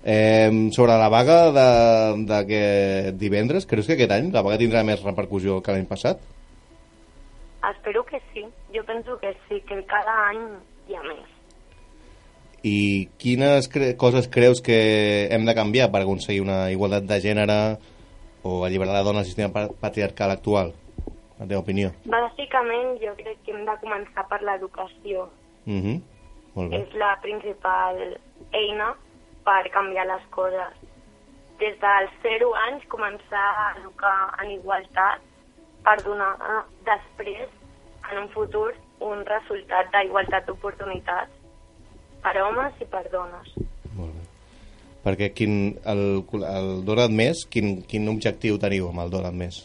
Eh, sobre la vaga de, de que divendres, creus que aquest any la vaga tindrà més repercussió que l'any passat? Espero que sí. Jo penso que sí, que cada any hi ha més. I quines cre coses creus que hem de canviar per aconseguir una igualtat de gènere o alliberar la dona del sistema pa- patriarcal actual? La teva opinió. Bàsicament, jo crec que hem de començar per l'educació. Mm -hmm. Molt bé. és la principal eina per canviar les coses. Des dels 0 anys començar a educar en igualtat per donar després, en un futur, un resultat d'igualtat d'oportunitats per homes i per dones. Perquè quin, el, el Donat Més, quin, quin objectiu teniu amb el Donat Més?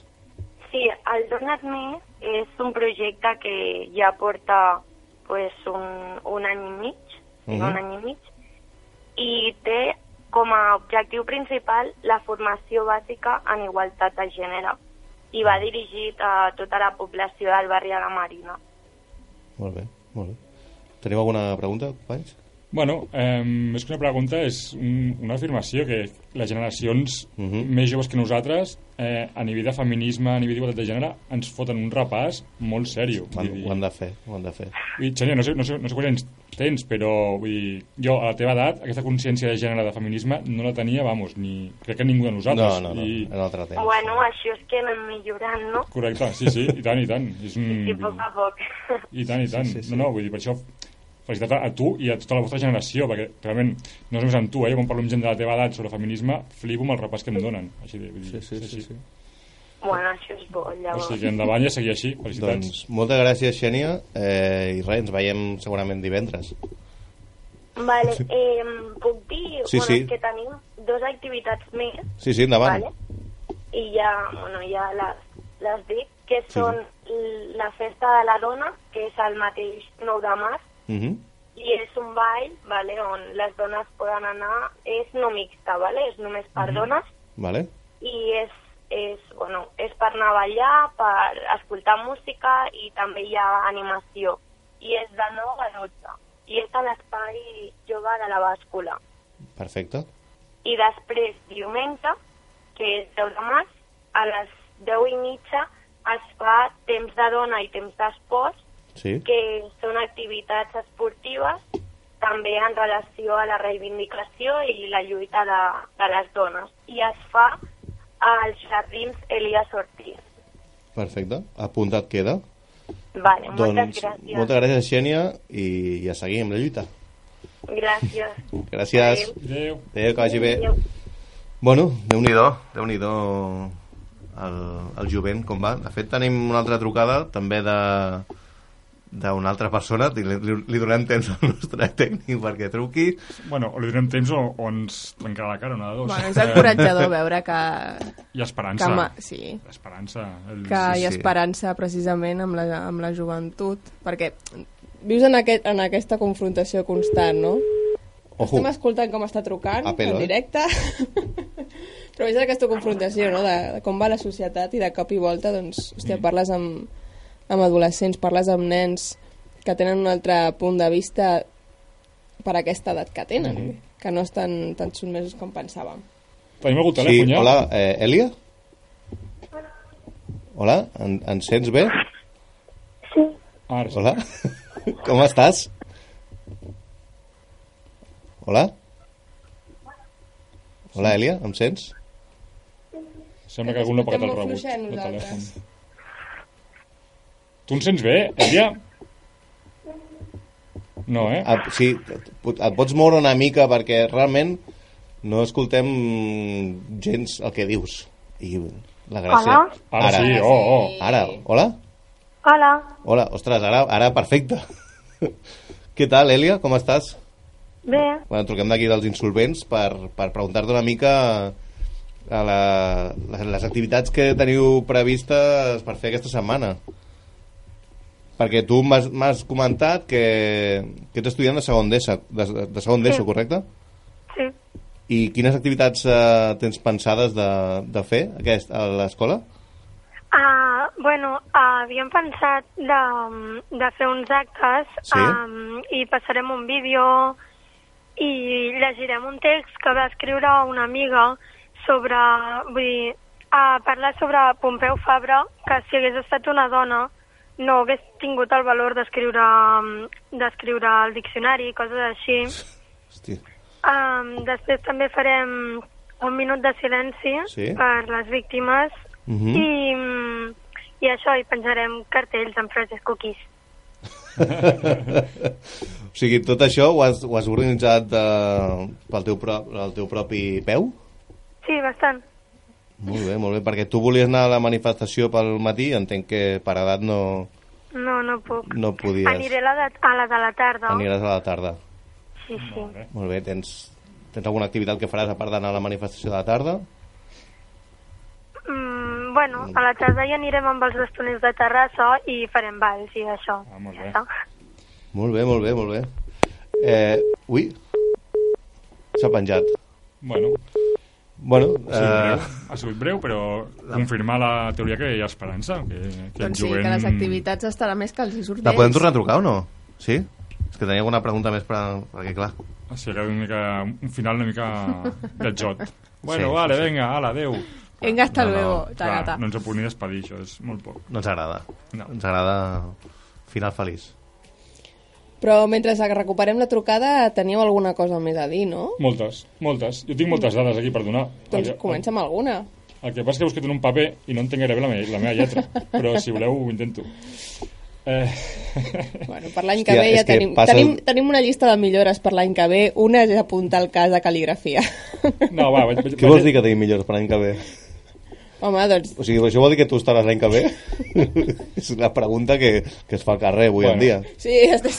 Sí, el Donat Més és un projecte que ja porta pues, un, un any i mig, uh Mhm. un any i mig, i té com a objectiu principal la formació bàsica en igualtat de gènere i va dirigit a tota la població del barri de la Marina. Molt bé, molt bé. Teniu alguna pregunta, companys? Bueno, eh, més que una pregunta és un, una afirmació que les generacions més joves que nosaltres eh, a nivell de feminisme, a nivell d'igualtat de gènere ens foten un repàs molt sèrio. Ho dir- ho han de fer, ho han de fer. Dir, Xènia, no sé, no sé, no sé quants anys tens, però vull dir, jo a la teva edat aquesta consciència de gènere de feminisme no la tenia, vamos, ni crec que ningú de nosaltres. No, no, no, I... en altre temps. Bueno, això és que anem millorant, no? Correcte, sí, sí, i tant, i tant. És un... I a poc a poc. I tant, i tant. Sí, sí, sí. No, no, vull dir, per això felicitat a, a tu i a tota la vostra generació, perquè realment no és només amb tu, eh? Jo quan parlo amb gent de la teva edat sobre feminisme, flipo amb el repàs que em donen. Així de, vull dir, Sí, sí, sí, sí. Bueno, això és bo, O llavors. sigui que endavant i a seguir així. Felicitats. Doncs moltes gràcies, Xènia, eh, i res, ens veiem segurament divendres. Vale, eh, puc dir Sí, bueno, sí. que tenim dues activitats més Sí, sí, endavant. Vale. I ja, bueno, ja les, les dic, que Sí, són la festa de la dona, que és el mateix 9 de març, Mhm. i és un ball vale, on les dones poden anar, és no mixta, vale? és només per Mhm. dones, Vale? i és, és, bueno, és per anar a ballar, per escoltar música, i també hi ha animació. I és de 9 a 12, i és a l'espai jove de la bàscula. Perfecte. I després, diumenge, que és 10 de març, a les 10 i mitja es fa temps de dona i temps d'esport, Sí. que són activitats esportives també en relació a la reivindicació i la lluita de, de les dones. I es fa als jardins Elias Ortiz. Perfecte. Apuntat queda. Vale, moltes doncs, gràcies. moltes gràcies, Xènia, i ja seguim la lluita. Gràcies. Gràcies. Adéu. Adéu, que vagi bé. Adéu. Bueno, Déu-n'hi-do, déu nhi déu el, el jovent, com va. De fet, tenim una altra trucada, també de d'una altra persona, li, li, li donem temps al nostre tècnic perquè truqui. Bueno, o li donem temps o, o ens trencarà la cara, una de dos. Bueno, és encoratjador veure que... Hi ha esperança. Que ma- sí. Esperança. El... que hi ha esperança precisament amb la, amb la joventut, perquè vius en, aquest, en aquesta confrontació constant, no? Ojo. Estem escoltant com està trucant A pelo, en eh? directe, però veus aquesta confrontació, no?, de, de com va la societat i de cop i volta, doncs, hòstia, Mm. parles amb, amb adolescents, parles amb nens que tenen un altre punt de vista per aquesta edat que tenen, Mhm. que no estan tan sotmesos com pensàvem. Tenim Sí, telèfon ja? hola, eh, Elia? Hola, en, ens sents bé? Ara sí. Hola, com estàs? Hola? Hola, Elia, em sents? Sembla que algú no ha pagat el Estem molt rebut fluixets de nosaltres. telèfon. Tu ens sents bé, Elia? No, eh? Et, sí, et, et pots moure una mica perquè realment no escoltem gens el que dius. I la gràcia... Hola? Ara sí, oh, oh. Ara, hola? Hola, Hola, ostres, ara, ara perfecte. Què tal, Elia? Com estàs? bé, Bueno, truquem d'aquí dels insolvents per, per preguntar-te una mica a la, les, les activitats que teniu previstes per fer aquesta setmana. Perquè tu m'has comentat que, que ets estudiant de segon d'ESO, de, de segon d'ESO, Sí. correcte? sí. I quines activitats eh, tens pensades de, de fer aquest, a l'escola? Uh, bueno, uh, havíem pensat de, de fer uns actes Sí. um, i passarem un vídeo i llegirem un text que va escriure una amiga sobre, vull dir, uh, parlar sobre Pompeu Fabra, que si hagués estat una dona no hagués tingut el valor d'escriure um, d'escriure el diccionari, coses així. Hòstia. Um, després també farem un minut de silenci Sí. per les víctimes Mhm. i, mm, i això, i penjarem cartells amb frases cookies. o sigui, tot això ho has, ho has organitzat eh, pel, teu pro, el teu propi peu? Sí, bastant. Molt bé, molt bé, perquè tu volies anar a la manifestació pel matí, entenc que per edat no, No, no puc. no podies. Aniré a la de, a la de la tarda. Aniràs a la tarda. Sí, sí. Molt bé, tens, tens alguna activitat que faràs a part d'anar a la manifestació de la tarda? Mm, bueno, a la tarda hi anirem amb els bastoners de Terrassa i farem balls i això. Ah, molt bé. Ja. Molt bé, molt bé, molt bé. Eh, ui, s'ha penjat. Bueno, Bueno, ha sigut, eh, breu, ha sigut breu, però confirmar la teoria que hi ha esperança. Que, que Doncs sí, jovent... que les activitats estaran més que els hi surt la podem tornar a trucar o no? Sí? És que tenia alguna pregunta més per... perquè clar... O sigui, que una mica, un final una mica viatjot. Bueno, Sí, vale, sí. venga, ala, adeu. Venga, hasta No, no, luego. Clar, Tacata. no ens ho puc ni despedir, això és molt poc. No ens agrada. No. Ens agrada final feliç. Però mentre recuperem la trucada teníeu alguna cosa més a dir, no? Moltes, moltes. Jo tinc moltes dades aquí per donar. Doncs comença amb alguna. El que passa és que he buscat en un paper i no entenc gaire bé la, me la meva lletra, però si voleu ho intento. Eh... Bueno, per l'any que ve ja que tenim, passa- tenim, tenim una llista de millores per l'any que ve. Una és apuntar el cas de cal·ligrafia. No, va, vaig, vaig, Què vols dir que tenim millors per l'any que ve? Home, doncs O sigui, això vol dir que tu estaràs l'any que ve? és la pregunta que, que es fa al carrer avui Bueno. en dia. Sí, este,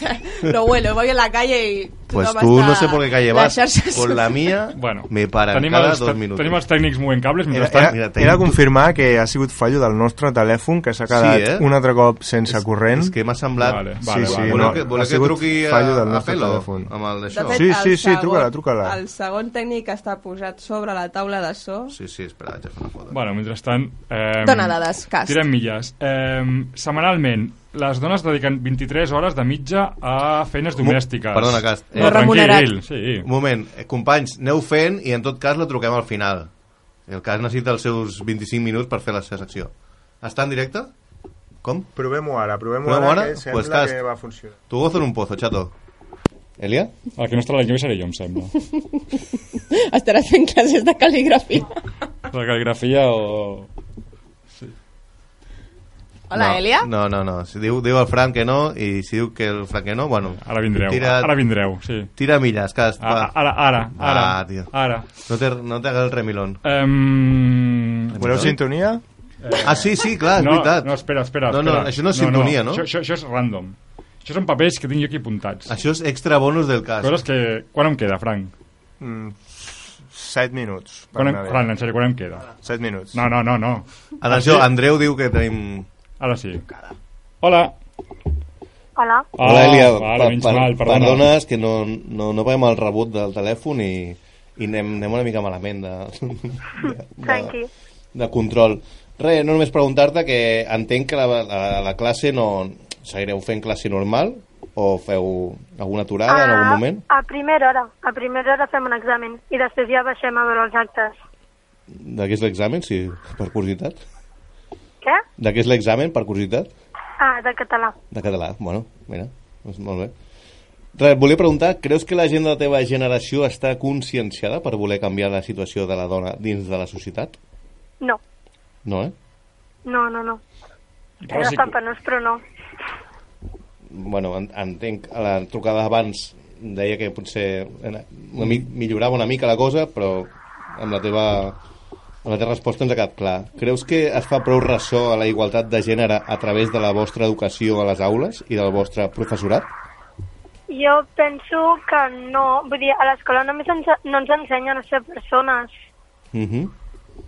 pero bueno, voy en la calle y... Pues tú està- no sé por qué calle vas, con la mía Bueno, me paran tenim cada els, dos minutos. Tenim els tècnics movent cables, Era, mentrestant... era, mira, era tenim- confirmar que ha sigut fallo del nostre telèfon, que s'ha quedat Sí, eh? un altre cop sense corrent. És que m'ha semblat... Vale, Sí, vale, sí, vale. Voleu no, que, ha voleu que truqui a, fallo del a nostre Pelo? telèfon. Amb el De d'això? fet, Sí, sí, sí, truca-la, truca-la. El segon tècnic està posat sobre la taula de so. Sí, sí, espera, vaig a fer una foto. Bueno, mentrestant... Eh, Dona dades, cas. Tirem milles. Eh, setmanalment, les dones dediquen 23 hores de mitja a feines domèstiques. perdona, Cast. No, No remunerat. tranquil, sí. Un moment, eh, companys, aneu fent i en tot cas la truquem al final. El cas necessita els seus 25 minuts per fer la seva secció. Està en directe? Com? Provem-ho ara, provem-ho Provem-ho ara, ara? que sembla Pues cas. que va funcionar. Tu gozo en un pozo, chato. Elia? El que no estarà l'any que ve seré jo, em sembla. Estaràs fent classes de cal·ligrafia. La cal·ligrafia o... Hola, no, Elia? No, no, no. Si diu, diu el Frank que no i si diu que el Frank que no, bueno... Ara vindreu, Tira, ara vindreu, sí. tira milles, Cast, A- va. Ara, ara, ara. Ah, tio. Ara. No te, no te hagas el remilón. Um, Voleu sintonia? Ah, sí, sí, clar, és no, veritat. No, espera, espera. No, no, espera. això no és sintonia, no? Això, això, això és random. Això són papers que tinc jo aquí apuntats. Això és extra bonus del cas. Coses que... Quan em queda, Frank? Mm, set minuts. per Quan em... Frank, en sèrio, quan em queda? Set minuts. No, no, no, no. Atenció, sí? Andreu diu que tenim... Ara sí. Hola. Hola. Hola, Elia. Ah, vale, menys mal, perdona. perdona, és que no, no, no paguem el rebut del telèfon i, i anem, anem una mica malament de, de, Tranqui. de control. Res, no només preguntar-te que entenc que la, la, la classe no... Seguireu fent classe normal o feu alguna aturada en algun moment? A primera hora. A primera hora fem un examen i després ja baixem a veure els actes. De què és l'examen, si, per curiositat? Què? De què és l'examen, per curiositat? Ah, de català. De català, bueno, mira, doncs molt bé. Res, volia preguntar, creus que la gent de la teva generació està conscienciada per voler canviar la situació de la dona dins de la societat? No. No, eh? No, no, no. Era Recic... fan penós, però no. Bueno, en, entenc, a la trucada abans deia que potser una, mi- millorava una mica la cosa, però amb la teva, amb la teva resposta ens ha quedat clar. Creus que es fa prou ressò a la igualtat de gènere a través de la vostra educació a les aules i del vostre professorat? Jo penso que no. Vull dir, a l'escola només ens, no ens ensenyen a ser persones. Uh -huh.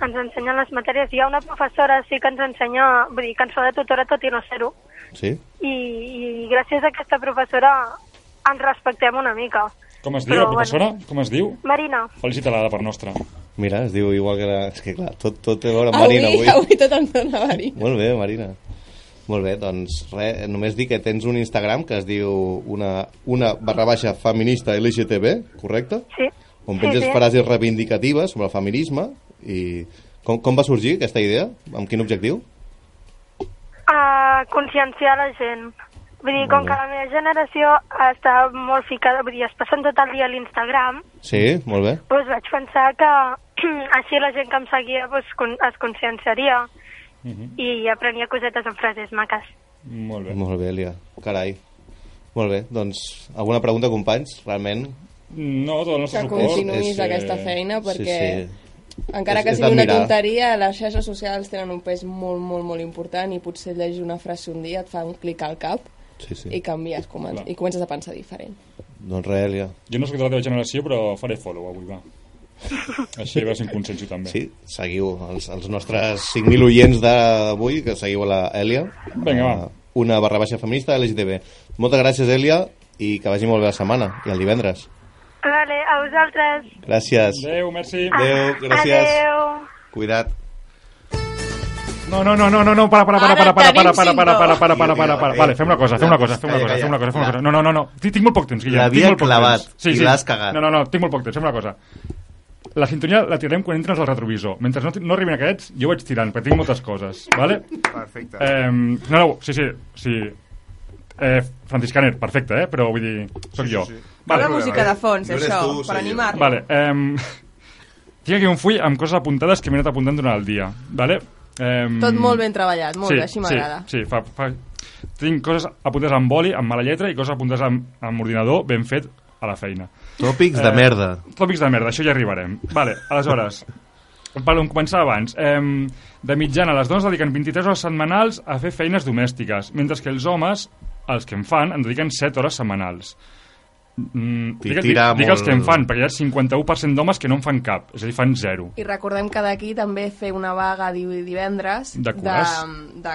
Ens ensenyen les matèries. Hi ha una professora sí que ens ensenya, vull dir, que ens fa de tutora tot i no ser-ho. Sí? I, I gràcies a aquesta professora ens respectem una mica. Com es diu, Però, la professora? Com es diu? Marina, Felicita-la de part nostra. Mira, es diu igual que la... És que clar, tot, tot té a veure amb Avui, Marina avui. avui tot ens dona Mari. Molt bé, Marina. Molt bé, doncs res, només dir que tens un Instagram que es diu una, una barra baixa feminista LGTB, correcte? sí. On Sí, penges sí. frases reivindicatives sobre el feminisme i com, com va sorgir aquesta idea? Amb quin objectiu? A conscienciar la gent. Vull dir, com que la meva generació està molt ficada, vull dir, es passen tot el dia a l'Instagram, Sí, molt bé. doncs vaig pensar que així la gent que em seguia doncs, con- es conscienciaria i aprenia cosetes amb frases maques. Molt bé. Molt bé, Elia. Carai. Molt bé, doncs alguna pregunta, companys? Realment... No, tot el nostre Que suport. continuïs És, eh, aquesta feina, perquè Sí, sí. Encara És- que sigui una tonteria, les xarxes socials tenen un pes molt, molt, molt important i potser llegir una frase un dia et fa un clic al cap Sí, sí. i canvies, comen Clar. i comences a pensar diferent. Doncs res, Elia. Jo no soc de la teva generació, però faré follow avui, va. Així a veure si em consensio també. Sí, seguiu els, els nostres 5.000 oients d'avui, que seguiu a la Elia. Vinga, va. Una barra baixa feminista LGTB. Moltes gràcies, Elia, i que vagi molt bé la setmana, i el divendres. Vale, a vosaltres. Gràcies. Adéu, merci. Adéu, gràcies. Adéu. Cuida't. No, no, no, no, no, no, para, para, para, Ara para, para, para, para, para, para, para, para, para, para. Vale, fem una cosa, fem una cosa, fem una cosa, fem una cosa, fem una cosa. No, no, no, no, tinc, molt poc temps, Guillem. L'havia tinc molt poc clavat temps. i l'has cagat. No, no, no, tinc molt poc temps, fem una cosa. La sintonia la tirem quan entres al retrovisor. Mentre no, no arribin aquests, jo vaig tirant, perquè tinc moltes coses, vale? Perfecte. Eh, no, no, sí, sí, sí. Eh, Franciscaner, perfecte, eh? Però vull dir, sóc jo. Vale. La música de fons, No això, tu, per animar-lo. Vale, eh, tinc aquí un full amb coses apuntades que m'he anat apuntant durant el dia, vale? Eh, Tot molt ben treballat, molt bé, així m'agrada. Sí, sí fa, fa... tinc coses apuntades amb boli, amb mala lletra, i coses apuntades amb, amb ordinador ben fet a la feina. Tòpics de merda. Tòpics de merda, això ja arribarem. Vale, aleshores, per on començar abans, eh, de mitjana les dones dediquen 23 hores setmanals a fer feines domèstiques, mentre que els homes, els que en fan, en dediquen 7 hores setmanals. Mm, dic, tira dic els que en fan, perquè hi ha el 51% d'homes que no en fan cap, és a dir, fan zero. I recordem que d'aquí també fer una vaga di- divendres De cures. de,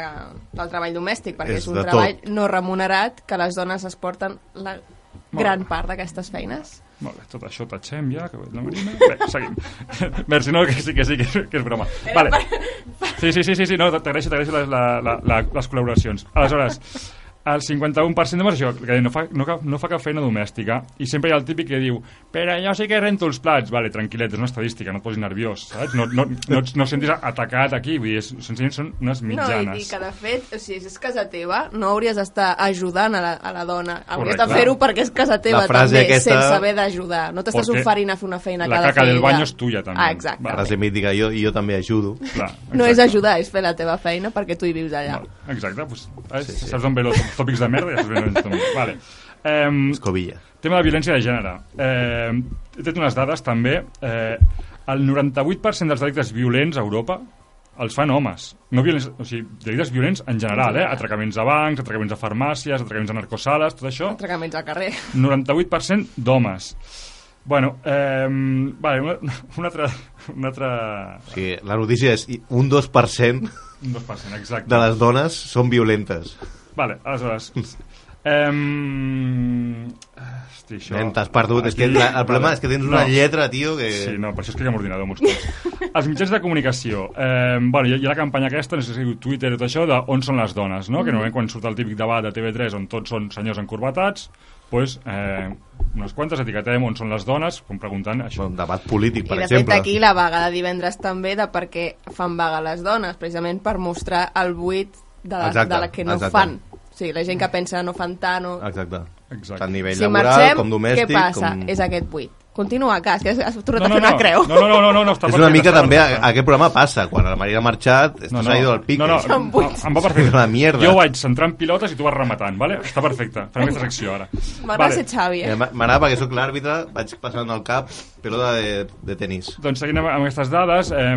del treball domèstic, perquè És és, un de treball tot. no remunerat que les dones es porten la gran part d'aquestes feines. Molt bé, tot això tatxem ja, que la Marina. Bé, seguim. Merci, no, que sí, que sí, que és, que és broma. Vale. Sí, sí, sí, sí, sí no, t'agraeixo, t'agraeixo les, la, la, la, les col·laboracions. Aleshores, el 51% d'homes, això, que no fa, no, no fa cap feina domèstica, i sempre hi ha el típic que diu però jo sí que rento els plats. Vale, tranquil·let, és una estadística, no et posis nerviós, saps? No, no, no, no et sentis atacat aquí, vull dir, és, senzillament són unes No, i mitjanes. que de fet, o sigui, si és casa teva, no hauries d'estar ajudant a la, a la dona. Hauries Correcte. de fer-ho perquè és casa teva La també, aquesta- sense haver d'ajudar. No t'estàs oferint a fer una feina la que ha de caca del baño és tuya, també. Ah, exacte. Vale. Frase mítica, jo, i jo també ajudo. Clar, No és ajudar, és fer la teva feina perquè tu hi vius allà. Exacte, pues, eh, sí, sí. saps d'on ve tòpics de merda? Ja saps ben on estem. vale. Eh, Escobilla. tema de violència de gènere. Eh, he tret unes dades també. Eh, el 98% dels delictes violents a Europa els fan homes. No violents, o sigui, delictes violents en general, eh? Atracaments de bancs, atracaments de farmàcies, atracaments de narcosales, tot això. Atracaments al carrer. 98% d'homes. Bueno, eh, vale, una, una altra... Una altra... O sigui, la notícia és i un 2% Un 2%, exacte. de les dones són violentes. Vale, aleshores... Um, hosti, això... Nen, t'has perdut. És que Aquí- la, el problema és que tens una No. lletra, tio, que... Sí, no, per això escric amb ordinador molts cops. Els mitjans de comunicació. Eh, bueno, hi, ha, hi ha la campanya aquesta, no sé si Twitter i tot això, de on són les dones, no? Que normalment quan surt el típic debat de TV3 on tots són senyors encorbatats, pues, eh, unes quantes etiquetem on són les dones, com preguntant això. Un debat polític, per I de exemple. fet aquí la vaga de divendres també de per què fan vaga les dones, precisament per mostrar el buit de la, Exacte, de la que no exacte. fan. Sigui, la gent que pensa no fan tant o... Exacte. Exacte. Tant a nivell Si laboral marxem, com domèstic. què passa? Com... És aquest buit. Continua, Cas, que has, has tornat No, a no, fer una no. creu. No, no, no, no, no, no està És una mica també a, a aquest programa passa, quan el Maria ha marxat, esto No, s'ha no. ido al pique. No, no, em, em va perfecte. La mierda. Jo vaig centrar en pilotes i tu vas rematant, vale? Està perfecte. Fem aquesta secció ara. M'agrada ser Xavi, eh? M'a- M'agrada perquè sóc l'àrbitre, vaig passant al cap pelota de, de tenis. Doncs seguint amb, amb aquestes dades, eh,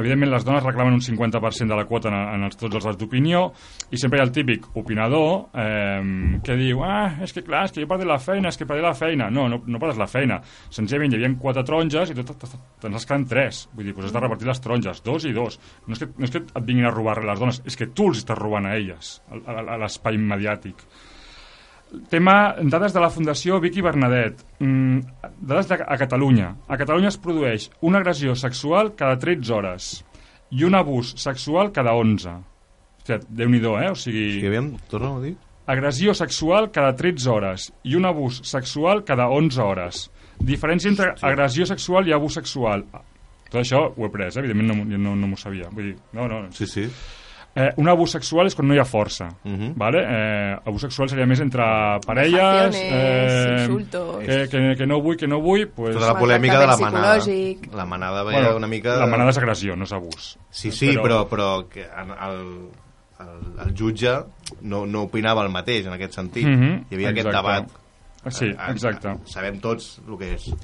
evidentment les dones reclamen un 50% de la quota en, en els, tots els debats d'opinió i sempre hi ha el típic opinador eh, que diu, ah, és que clar, és que jo perdré la feina, és que perdré la feina. No, no, no perdes la feina. Senzillament hi havia quatre taronges i te'n has quedat tres. Vull dir, doncs has de repartir les taronges, dos i dos. No és que, no és que et vinguin a robar les dones, és que tu els estàs robant a elles, a, a, a l'espai mediàtic. Tema, dades de la Fundació Vicky Bernadet. Mm, dades de, a Catalunya. A Catalunya es produeix una agressió sexual cada 13 hores i un abús sexual cada 11. Hòstia, Déu-n'hi-do, eh? O sigui... Sí, aviam, torna a dir. Agressió sexual cada 13 hores i un abús sexual cada 11 hores. Diferència entre agressió sexual i abús sexual. Tot això ho he pres, eh? evidentment no, no, no m'ho sabia. Vull dir, no, no. Sí, sí. Eh, un abús sexual és quan no hi ha força. Uh -huh. vale? eh, abús sexual seria més entre parelles, Vejaciones, insultos. que, que, que no vull, que no vull... Pues... Tota la polèmica de la manada. psicològic. La manada veia una mica... La manada és agressió, no és abús. Sí, sí, però, però, que en- el, el, el jutge no, no opinava el mateix en aquest sentit. Mhm, Hi havia aquest exacte. debat. Sí, Eh, exacte. Sabem tots el que és.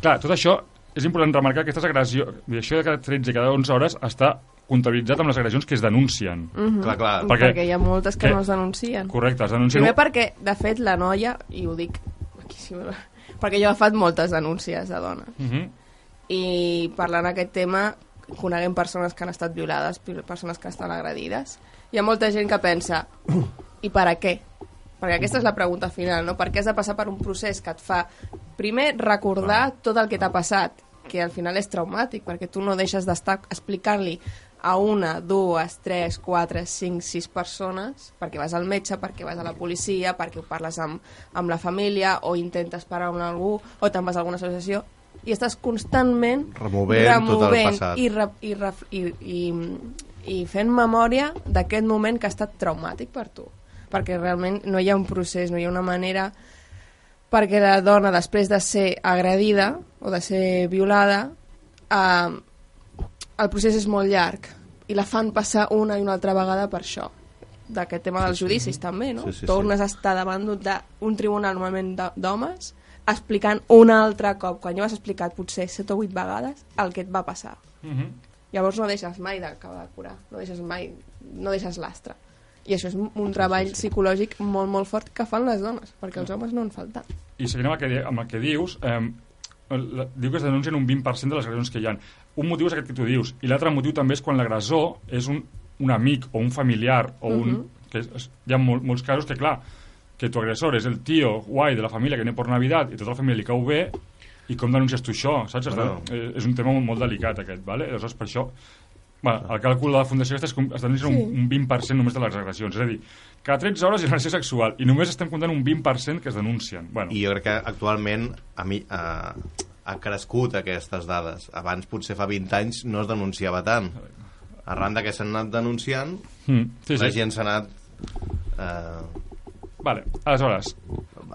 Clar, tot això és important remarcar que aquestes agressions, això de cada 13 i cada 11 hores està comptabilitzat amb les agressions que es denuncien. Mhm. Clar, clar. Perquè, perquè hi ha moltes que, no es denuncien. Correcte, es denuncien... Primer perquè, de fet, la noia, i ho dic aquí, sí, perquè jo he agafat moltes denúncies de dones. Mhm. I parlant d'aquest tema, coneguem persones que han estat violades, persones que estan agredides. Hi ha molta gent que pensa, i per a què? Perquè aquesta és la pregunta final, no? Per què has de passar per un procés que et fa, primer, recordar tot el que t'ha passat, que al final és traumàtic, perquè tu no deixes d'estar explicant-li a una, dues, tres, quatre, cinc, sis persones, perquè vas al metge, perquè vas a la policia, perquè ho parles amb, amb la família, o intentes parar amb algú, o te'n vas a alguna associació, i estàs constantment Removent tot el passat. i, re, i, i, i, i fent memòria d'aquest moment que ha estat traumàtic per tu perquè realment no hi ha un procés, no hi ha una manera perquè la dona després de ser agredida o de ser violada eh, el procés és molt llarg i la fan passar una i una altra vegada per això d'aquest tema dels judicis també, no? Sí, sí, sí. Tornes a estar davant d'un tribunal normalment d'homes explicant un altre cop, quan ja ho has explicat potser 7 o 8 vegades, el que et va passar. Mhm. Llavors no deixes mai d'acabar de curar, no deixes mai, no deixes l'astre. I això és un treball psicològic molt, molt fort que fan les dones, perquè els homes no en falten. I seguint amb el que, amb el que dius, eh, diu que es denuncien un 20% de les agressions que hi ha. Un motiu és aquest que tu dius, i l'altre motiu també és quan l'agressor és un, un amic o un familiar, o un, Mhm. que és, hi ha mol, molts casos que, clar, que tu agressor és el tio guai de la família que viene por Navidad i tota la família li cau bé, i com denuncies tu això, saps? Bueno. Eh, és un tema molt, molt delicat aquest, vale? Aleshores, per això Bueno, el càlcul de la Fundació aquesta és que es denuncia Sí. un, un 20% només de les agressions. És a dir, cada 13 hores hi ha agressió sexual i només estem comptant un 20% que es denuncien. Bueno, I jo crec que actualment a mi, a, ha crescut aquestes dades. Abans, potser fa 20 anys, no es denunciava tant. Arran de que s'han anat denunciant, Mm, sí, la sí. gent s'ha anat... Eh, Vale, aleshores,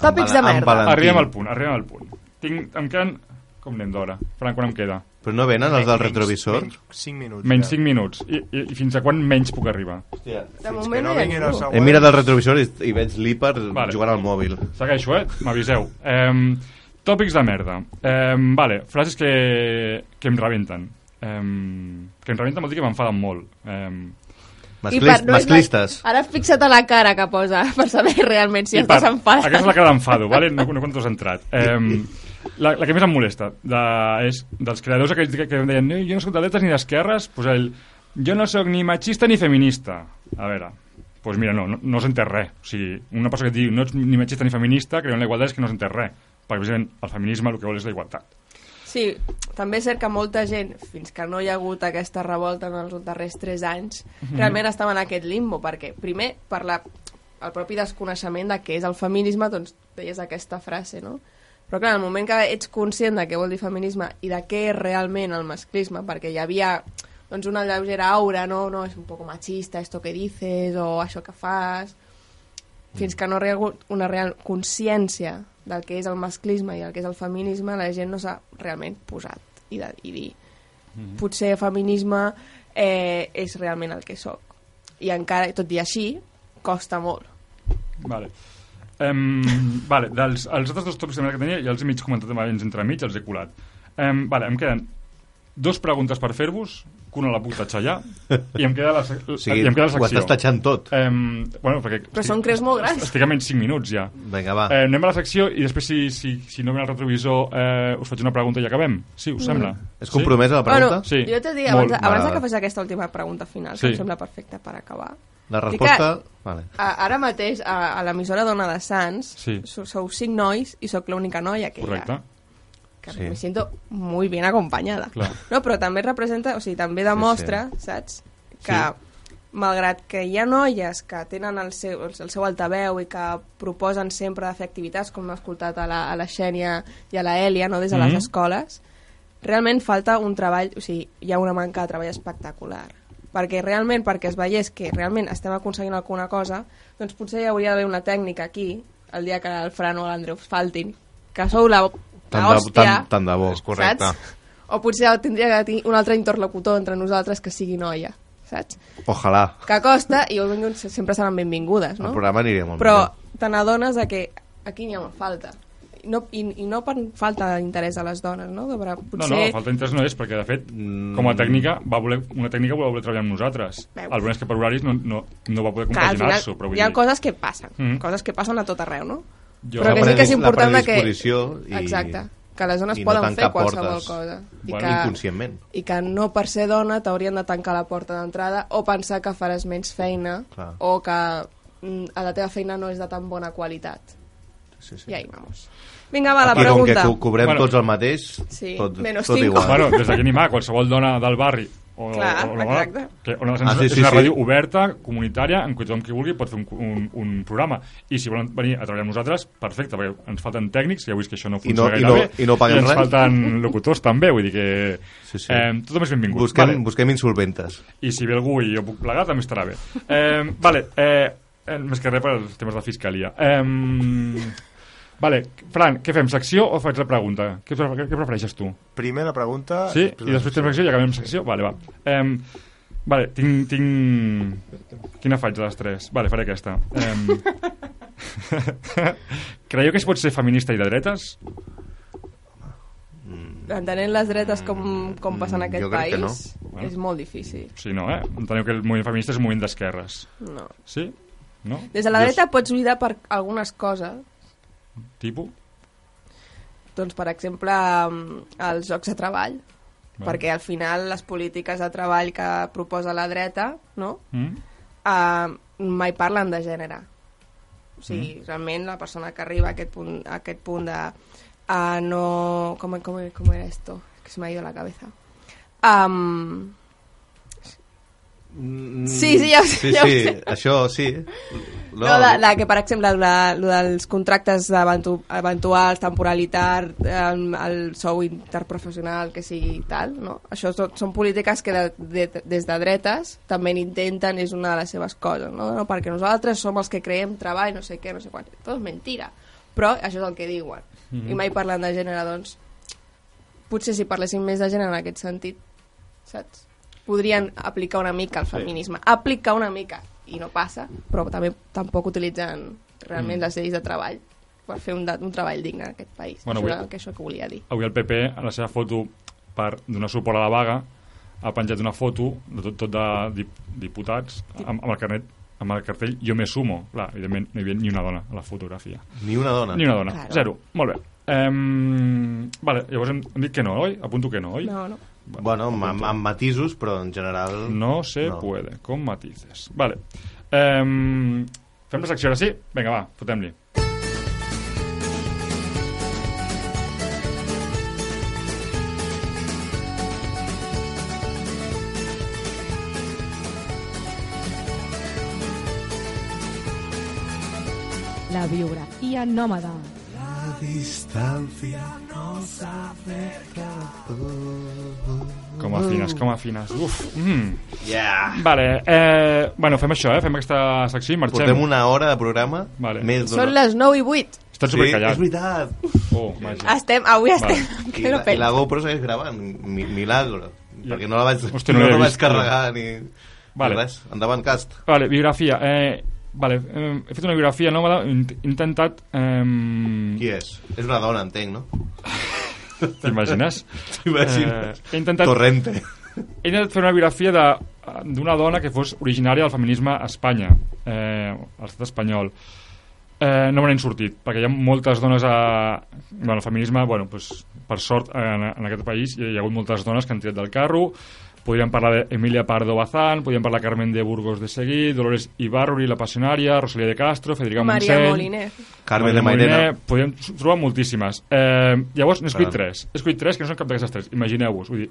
Tòpics de merda. arribem al punt, arribem al punt. Tinc, em queden... Com anem d'hora? Frank, quan em queda? Però no venen els del Menys- retrovisor? Menys 5 minuts. Menys ja. 5 minuts. I, i, I fins a quan menys puc arribar? Hòstia, De Fins moment que no no els següents. He mirat el retrovisor i, i veig l'Hiper Vale. jugant al mòbil. Segueixo, eh? M'aviseu. Um, tòpics de merda. Um, vale, frases que, que em rebenten. Um, que em rebenten vol dir que m'enfaden molt. Um, I Masclis, per- no és la- masclistes. Ara fixa't a la cara que posa per saber realment si I estàs per- enfadat. Aquesta és la cara d'enfado, vale? no, no quan t'has entrat. Um, la, la que més em molesta de, és dels creadors aquells que, que em deien no, jo no soc de dretes ni d'esquerres, pues el, jo no sóc ni machista ni feminista. A veure, doncs pues mira, no, no, no s'entén res. O sigui, una persona que et diu no ets ni machista ni feminista, creu en la igualtat és que no s'entén res. Perquè, precisament, el feminisme el que vol és la igualtat. Sí, també és cert que molta gent, fins que no hi ha hagut aquesta revolta en els darrers 3 anys, Mhm. realment estava en aquest limbo, perquè primer, per la, el propi desconeixement de què és el feminisme, doncs deies aquesta frase, no? Però clar, en el moment que ets conscient de què vol dir feminisme i de què és realment el masclisme, perquè hi havia doncs, una lleugera aura, no? no, és un poc machista esto que dices, o això que fas, fins que no hi ha hagut una real consciència del que és el masclisme i el que és el feminisme, la gent no s'ha realment posat i, de, i dir Mhm. potser feminisme eh, és realment el que sóc. I encara, tot i així, costa molt. Vale. Um, vale, dels els altres dos tòpics que tenia ja els he mig comentat abans entremig, els he colat. Um, vale, em queden dos preguntes per fer-vos, que una la puc tatxar ja, i em queda la, O sigui, i em queda la ho secció. estàs tatxant tot. Um, bueno, perquè Però són creus molt grans. Estic a menys 5 minuts ja. Vinga, va. Eh, anem a la secció i després, si, si, si no ve el retrovisor, eh, us faig una pregunta i acabem. Sí, us Mm. sembla? És compromesa la pregunta? Bueno, Sí. jo t'he dit, abans, Molt. abans que faci aquesta última pregunta final, Sí. que em sembla perfecta per acabar. La Dic resposta... que, Vale. a, ara mateix, a, a l'emissora Dona de Sants, Sí. sou, sou cinc nois i sóc l'única noia que Correcte. hi ha. Que Sí. me siento muy bien acompanyada. Clar. No, però també representa, o sigui, també demostra, sí, sí. saps? Que Sí. malgrat que hi ha noies que tenen el seu, el seu altaveu i que proposen sempre de fer activitats, com hem escoltat a la, a la Xènia i a la Èlia, no, des de Mhm. les escoles, realment falta un treball, o sigui, hi ha una manca de treball espectacular. Perquè realment, perquè es veiés que realment estem aconseguint alguna cosa, doncs potser hi hauria d'haver una tècnica aquí, el dia que el Fran o l'Andreu faltin, que sou la, Tant la de, hòstia, tant, tant de bo. És correcte. saps? O potser tindria que tenir un altre interlocutor entre nosaltres que sigui noia, saps? Ojalà. Que costa i benvinguts, sempre seran benvingudes, no? El programa aniria molt Però millor. te n'adones que aquí n'hi ha una falta. No, i, I no per falta d'interès a les dones, no? Veure, No, potser... no, falta d'interès no és, perquè de fet, Mm. com a tècnica, va voler, una tècnica va voler treballar amb nosaltres. Veus. El problema és que per horaris no, no, no va poder compaginar-s'ho, hi ha dir... coses que passen, Mm. coses que passen a tot arreu, no? Jo- Però que La sí que és la important de que... i- Exacte, que les dones no poden tancar fer qualsevol portes. cosa. I Bueno, que, Inconscientment. I que no per ser dona t'haurien de tancar la porta d'entrada o pensar que faràs menys feina Clar. o que mm, a la teva feina no és de tan bona qualitat. Sí, sí. I ahí vamos. Vinga, va, la Aquí, com que pregunta. co cobrem Bueno. tots el mateix, Sí, tot, menos tot cinco. igual. Bueno, des d'aquí animar qualsevol dona del barri o, Clar, o, exacte. que Ah, Sants sí, és sí, una sí. ràdio oberta, comunitària, en què tothom qui vulgui pot fer un, un, un programa. I si volen venir a treballar amb nosaltres, perfecte, perquè ens falten tècnics, ja vist que això no I no- funciona i gaire no- bé. i no I ens res. falten locutors també, vull dir que Sí, sí. eh, tothom és benvingut. Busquem, Vale. busquem insolventes. I si ve algú i jo puc plegar, també estarà bé. Eh, vale, eh, eh, més que res per als temes de fiscalia. Eh, vale, Fran, què fem, secció o faig la pregunta? Què, pre- què prefereixes tu? Primer la pregunta... Sí? I després fem secció i acabem secció? Vale, va. Eh, vale, tinc, tinc... Quina faig de les tres? Vale, faré aquesta. Eh, creieu que es pot ser feminista i de dretes? Entenent les dretes com, com passa en Mm, aquest que no. país, és molt difícil. Sí, no, eh? Enteneu que el moviment feminista és un moviment d'esquerres. No. Sí? No? Des de la dreta pots lluitar per algunes coses, Tipus? doncs per exemple mm, els jocs de treball, Vale. perquè al final les polítiques de treball que proposa la dreta no? Mm? uh, mai parlen de gènere. O sigui, Mm. realment la persona que arriba a aquest punt, a aquest punt de uh, no... Com, com, com era esto? Que se me ha ido la cabeza. Um, Mm, Sí, sí, ja ho sé, sí, ja ho sí, sé. això sí. No, la, la que, per exemple, la, lo dels contractes eventu, eventuals, temporalitat, el, el sou interprofessional, que sigui tal, no? Això són, són polítiques que de, de, des de dretes també n'intenten, és una de les seves coses, no? no? Perquè nosaltres som els que creem treball, no sé què, no sé quan. Tot és mentira. Però això és el que diuen. Mhm. I mai parlen de gènere, doncs... Potser si parléssim més de gènere en aquest sentit, saps? Podrien aplicar una mica el Sí. feminisme. Aplicar una mica, i no passa, però també tampoc utilitzen realment Mm. les lleis de treball per fer un, un treball digne en aquest país. Bueno, això avui- que això que volia dir. Avui el PP, en la seva foto per donar suport a la vaga, ha penjat una foto de tot, tot de dip, diputats amb, amb el carnet amb el cartell Jo me sumo. Clar, evidentment no hi havia ni una dona a la fotografia. Ni una dona. Ni una dona. Claro. Zero. Molt bé. Um, vale, llavors hem, hem dit que no, oi? Apunto que no, oi? No, no. Bueno, amb, amb, amb matisos, però en general... No se No. puede, con matices. Vale. Um, fem la secció ara sí? Vinga, va, fotem-li. La biografia nòmada. La distància no Com afines, com afines. Uf. Mm. Yeah. Vale, eh, bueno, fem això, eh? Fem aquesta secció i marxem. Portem una hora de programa. Vale. Més Són les 9 i 8. Estan Sí, supercallats. és veritat. Oh, màgia. Estem, avui estem Vale. I la, I la GoPro segueix gravant. Mi, milagro. Perquè no la vaig, Hòstia, no no la vaig vist. carregar ni, Vale. ni res. Endavant, cast. Vale, biografia. Eh, vale, eh, he fet una biografia nòmada, he int- intentat... Eh, Qui és? És una dona, entenc, no? T'imagines? T'imagines? Eh, he intentat... Torrente. He intentat fer una biografia de- d'una dona que fos originària del feminisme a Espanya, eh, a l'estat espanyol. Eh, no me n'he sortit, perquè hi ha moltes dones a... Bueno, el feminisme, bueno, pues, per sort, en, en aquest país hi ha hagut moltes dones que han tirat del carro. Podríem parlar d'Emilia Pardo Bazán, podríem parlar de Carmen de Burgos de Seguí, Dolores Ibarruri, la Passionària, Rosalía de Castro, Federica Maria Montseny... Moliner. Carmen de Mairena. Podríem trobar moltíssimes. Eh, llavors, n'he escollit tres. He escollit tres que no són cap d'aquestes tres. Imagineu-vos. Vull dir,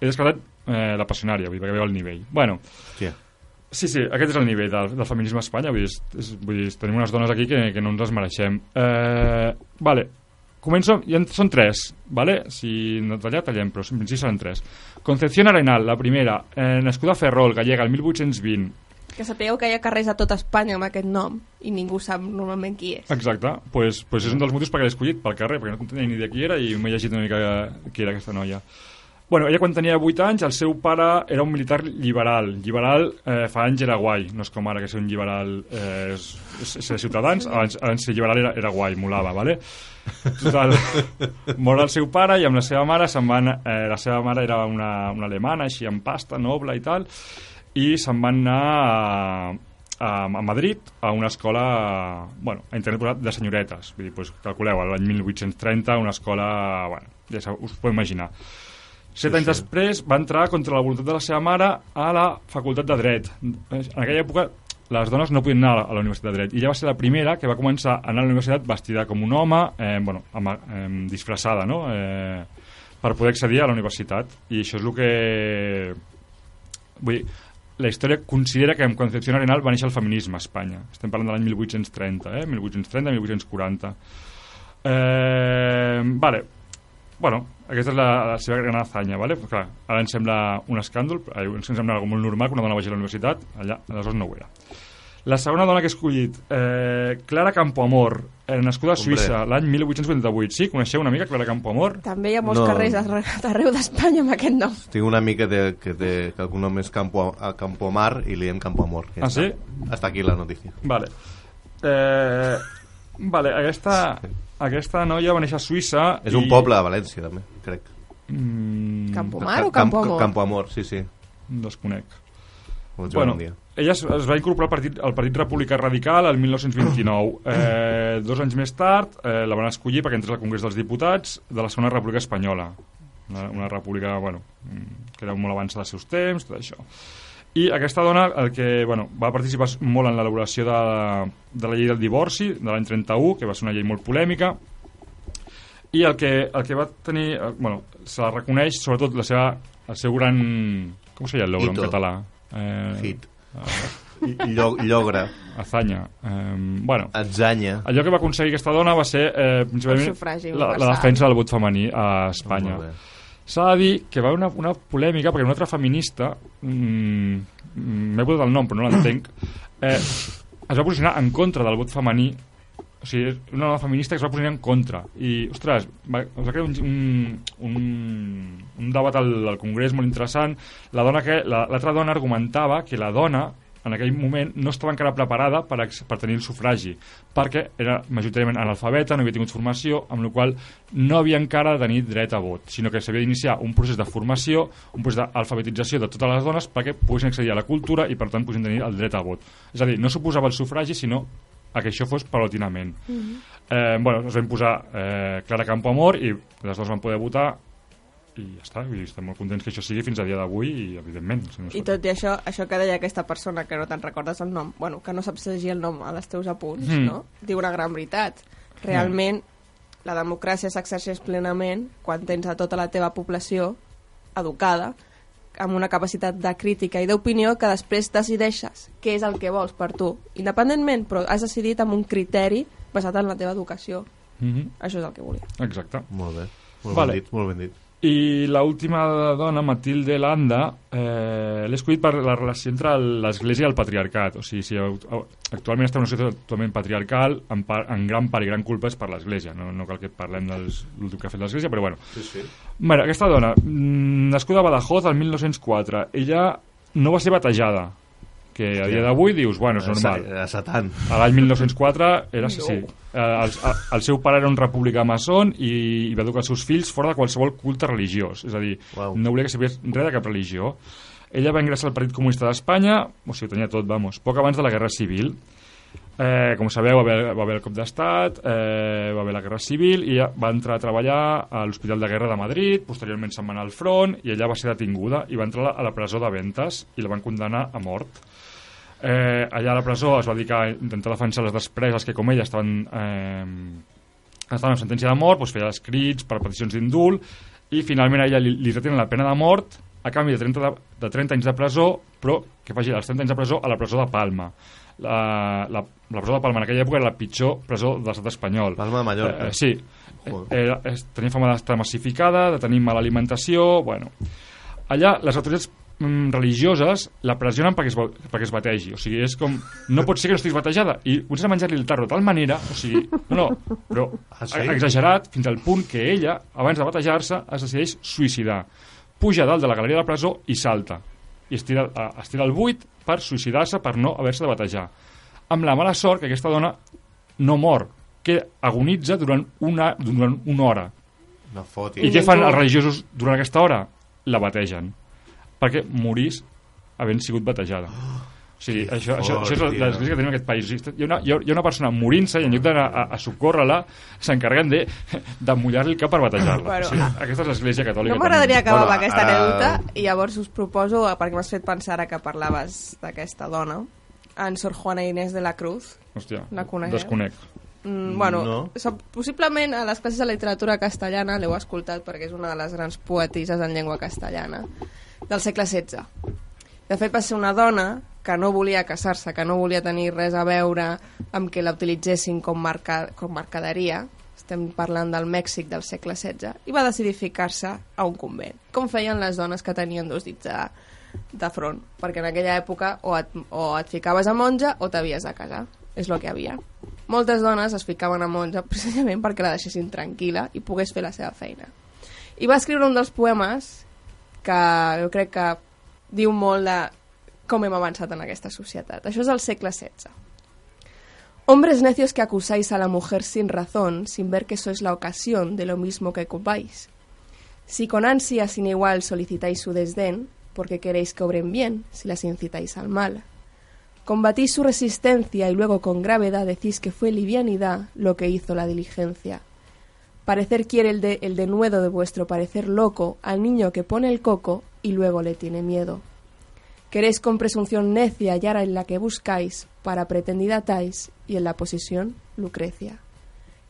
he descartat eh, la passionària, vull dir, perquè veieu el nivell. Bueno, Hòstia. sí, sí, aquest és el nivell del, del feminisme a Espanya. Vull dir, és, és, vull dir, tenim unes dones aquí que, que no ens les mereixem. Eh, vale, començo, ja són tres, vale? si no tallar, tallem, però en principi seran tres. Concepción Arenal, la primera, eh, nascuda a Ferrol, gallega, el 1820, Que sapigueu que hi ha carrers a tota Espanya amb aquest nom i ningú sap normalment qui és. Exacte, pues, pues és un dels motius perquè l'he escollit pel carrer, perquè no tenia ni idea qui era i m'he llegit una mica qui era aquesta noia. Bueno, ella quan tenia 8 anys, el seu pare era un militar liberal. Liberal eh, fa anys era guai, no és com ara que ser un liberal eh, és, és, ciutadans, abans, abans ser liberal era, era guai, molava, vale? Total, mor el seu pare i amb la seva mare se'n van... Eh, la seva mare era una, una alemana, així amb pasta, noble i tal, i se'n van anar a, a, a Madrid a una escola bueno, a internet de senyoretes vull dir, pues, calculeu, l'any 1830 una escola, bueno, ja us podeu imaginar set Sí, anys sí. després va entrar contra la voluntat de la seva mare a la facultat de dret en aquella època les dones no podien anar a la, Universitat de Dret i ella va ser la primera que va començar a anar a la universitat vestida com un home eh, bueno, amb, eh, disfressada no? eh, per poder accedir a la universitat i això és el que vull dir, la història considera que en Concepción Arenal va néixer el feminisme a Espanya. Estem parlant de l'any 1830, eh? 1830-1840. Eh, vale. Bueno, aquesta és la, la seva gran hazaña, vale? Però, clar, ara ens sembla un escàndol, eh, ens sembla algo molt normal que una dona vagi a la universitat, allà, aleshores no ho era. La segona dona que he escollit, eh, Clara Campoamor, eh, nascuda a. Suïssa, l'any 1888. Sí, coneixeu una mica Clara Campoamor? També hi ha molts No. carrers arre- d'arreu d'Espanya amb aquest nom. Tinc una amiga de, que, té, que el cognom és Campo, a Campo Mar i li diem Campo Amor. Ja Ah, està. sí? Hasta aquí la notícia. Vale. Eh, vale, aquesta, aquesta noia va néixer a Suïssa... És un i- poble de València, també, crec. Mm, Campomar o Campo Amor? Campo Amor, sí, sí. Desconec. Bueno, un dia. ella es, es va incorporar al Partit, al Partit Republicà Radical el 1929. Eh, dos anys més tard eh, la van escollir perquè entrés al Congrés dels Diputats de la Segona República Espanyola. Una, una república, bueno, mm, que era molt abans dels seus temps, tot això. I aquesta dona el que, bueno, va participar molt en l'elaboració de, de la llei del divorci de l'any 31, que va ser una llei molt polèmica, i el que, el que va tenir... eh, Bueno, se la reconeix sobretot la seva, el seu gran... Com se deia el logro en català? Eh, Hit. eh, Llo, llogra. Azanya. Eh, bueno, Atzanya. allò que va aconseguir aquesta dona va ser eh, principalment la, la defensa del vot femení a Espanya. Molt bé. S'ha de dir que va haver una, una polèmica perquè una altra feminista, mm, mm, m'he posat el nom però no l'entenc, eh, es va posicionar en contra del vot femení o sigui, una dona feminista que es va posicionar en contra. I, ostres, va, es va crear un, un, un, un debat al, al Congrés molt interessant. La dona que, la- l'altra dona argumentava que la dona en aquell moment no estava encara preparada per, per tenir el sufragi perquè era majoritàriament analfabeta, no havia tingut formació amb la qual no havia encara de tenir dret a vot, sinó que s'havia d'iniciar un procés de formació, un procés d'alfabetització de totes les dones perquè poguessin accedir a la cultura i per tant poguessin tenir el dret a vot. És a dir, no suposava el sufragi, sinó a que això fos paulatinament. eh, bueno, es va imposar eh, Clara Campoamor i les dues van poder votar i ja està, dir, estem molt contents que això sigui fins a dia d'avui i evidentment si no I tot i això, això que deia aquesta persona que no te'n recordes el nom, bueno, que no saps llegir el nom a les teus apunts, Mm. no? Diu una gran veritat. Realment, la democràcia s'exerceix plenament quan tens a tota la teva població educada, amb una capacitat de crítica i d'opinió que després decideixes què és el que vols per tu, independentment, però has decidit amb un criteri basat en la teva educació. Mhm. Això és el que volia. Exacte. Molt bé. Molt Vale. ben dit, molt ben dit. I l'última dona, Matilde Landa, eh, l'he escollit per la relació entre l'Església i el patriarcat. O sigui, si actualment està en una situació totalment patriarcal, en, part, en gran part i gran culpa és per l'Església. No, no cal que parlem de l'últim que ha fet l'Església, però bueno. Sí, sí. Bueno, aquesta dona, mm, nascuda a Badajoz el 1904, ella no va ser batejada, que a dia d'avui dius, bueno, és Era normal. era Satan. A l'any 1904 era sí, sí. Eh, El, el seu pare era un republicà maçon i, i va educar els seus fills fora de qualsevol culte religiós, és a dir, Uau. no volia que sapés res de cap religió. Ella va ingressar al Partit Comunista d'Espanya, o sigui, ho tenia tot, vamos, poc abans de la Guerra Civil. Eh, com sabeu, va haver, va haver el cop d'estat, eh, va haver la Guerra Civil i ella va entrar a treballar a l'Hospital de Guerra de Madrid, posteriorment se'n va anar al front i ella va ser detinguda i va entrar a la presó de Ventes i la van condenar a mort. Eh, allà a la presó es va dedicar a intentar defensar les despreses que com ella estaven, eh, estaven en sentència de mort, doncs feia escrits per peticions d'indult i finalment a ella li, li retenen la pena de mort a canvi de 30, de, de 30 anys de presó, però que faci els 30 anys de presó a la presó de Palma. La, la, la presó de Palma en aquella època era la pitjor presó de l'estat espanyol. Palma de Mallorca. Eh, eh, sí. Era, es, tenia fama d'estar massificada, de tenir mala alimentació... Bueno. Allà les autoritats mm, religioses la pressionen perquè es, perquè es bategi. O sigui, és com... No pot ser que no estiguis batejada. I a menjar-li el tarro de tal manera... O sigui, no, no, però Ah, sí? exagerat fins al punt que ella, abans de batejar-se, es decideix suïcidar. Puja dalt de la galeria de la presó i salta. I estira, estira el buit per suïcidar-se, per no haver-se de batejar. Amb la mala sort que aquesta dona no mor, que agonitza durant una, durant una hora. No foti. I què fan els religiosos durant aquesta hora? La bategen. Perquè morís havent sigut batejada. O sigui, això, això, això és fort, l'església que tenim en aquest país. Hi ha una, hi ha, hi ha una persona morint-se i en lloc d'anar a, a socórrer-la s'encarreguen de, de mullar-li el cap per batejar-la. Bueno, o sigui, aquesta és l'església catòlica. No m'agradaria acabar Bueno, amb aquesta ara- anècdota i llavors us proposo, eh, perquè m'has fet pensar ara que parlaves d'aquesta dona, en Sor Juana Inés de la Cruz. Hòstia, La conegueu? desconec. Mm, bueno, No. possiblement a les classes de literatura castellana l'heu escoltat perquè és una de les grans poetisses en llengua castellana del segle XVI. De fet, va ser una dona que no volia casar-se, que no volia tenir res a veure amb que la utilitzessin com, marca, com mercaderia, estem parlant del Mèxic del segle XVI, i va decidir ficar-se a un convent, com feien les dones que tenien dos dits de, de front, perquè en aquella època o et, o et ficaves a monja o t'havies de casar, és el que havia. Moltes dones es ficaven a monja precisament perquè la deixessin tranquil·la i pogués fer la seva feina. I va escriure un dels poemes que jo crec que diu molt de com hem avançat en aquesta societat. Això és del segle XVI. Hombres necios que acusáis a la mujer sin razón, sin ver que sois la ocasión de lo mismo que ocupáis. Si con ansia sin igual solicitáis su desdén, porque queréis que obren bien, si las incitáis al mal. Combatís su resistencia y luego con gravedad decís que fue livianidad lo que hizo la diligencia. Parecer quiere el, de, el denuedo de vuestro parecer loco al niño que pone el coco y luego le tiene miedo. Queréis con presunción necia hallar en la que buscáis, para pretendida tais, y en la posición Lucrecia.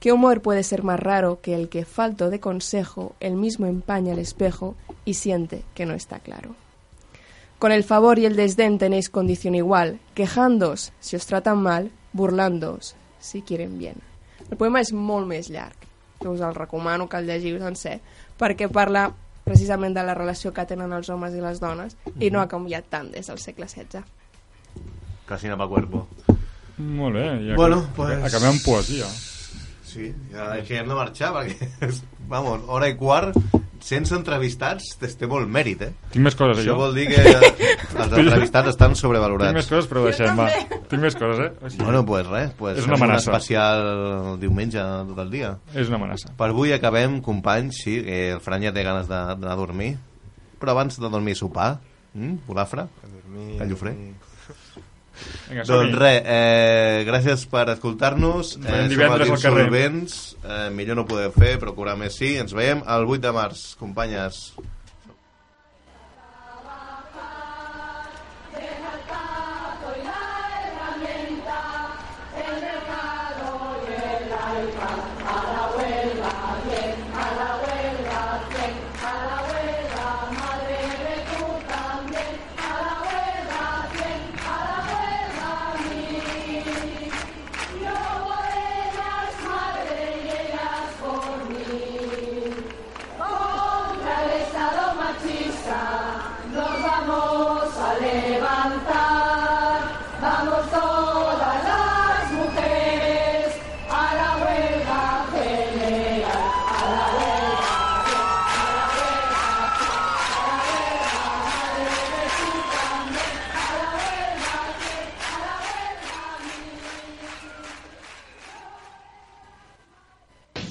¿Qué humor puede ser más raro que el que, falto de consejo, el mismo empaña el espejo y siente que no está claro? Con el favor y el desdén tenéis condición igual, quejándoos si os tratan mal, burlándoos si quieren bien. El poema és molt més llarg, que us el recomano que el llegiu sencer, perquè parla precisament de la relació que tenen els homes i les dones i no ha canviat tant des del segle XVI. Casina pa cuerpo. Molt bé. I Bueno, acabem- pues- Acabem amb poesia. Sí, ja que hem de marxar perquè, vamos, hora i quart, sense entrevistats, té, té molt mèrit, eh? Tinc més coses, Això jo? vol dir que els entrevistats estan sobrevalorats. Tinc més coses, però ho deixem, va. Tinc més coses, eh? O sigui, Bueno, pues res, pues És una fem un amenaça. especial el diumenge tot el dia. És una amenaça. Per avui acabem, companys, sí, que el Fran ja té ganes de- d'anar a dormir, però abans de dormir i sopar, mm, Polafra, a Llufré. Vinga. Doncs res, eh, gràcies per escoltar-nos. Eh, som els al carrer. insolvents. Eh, millor no podeu fer, però curar més sí. Ens veiem el 8 de març, companyes.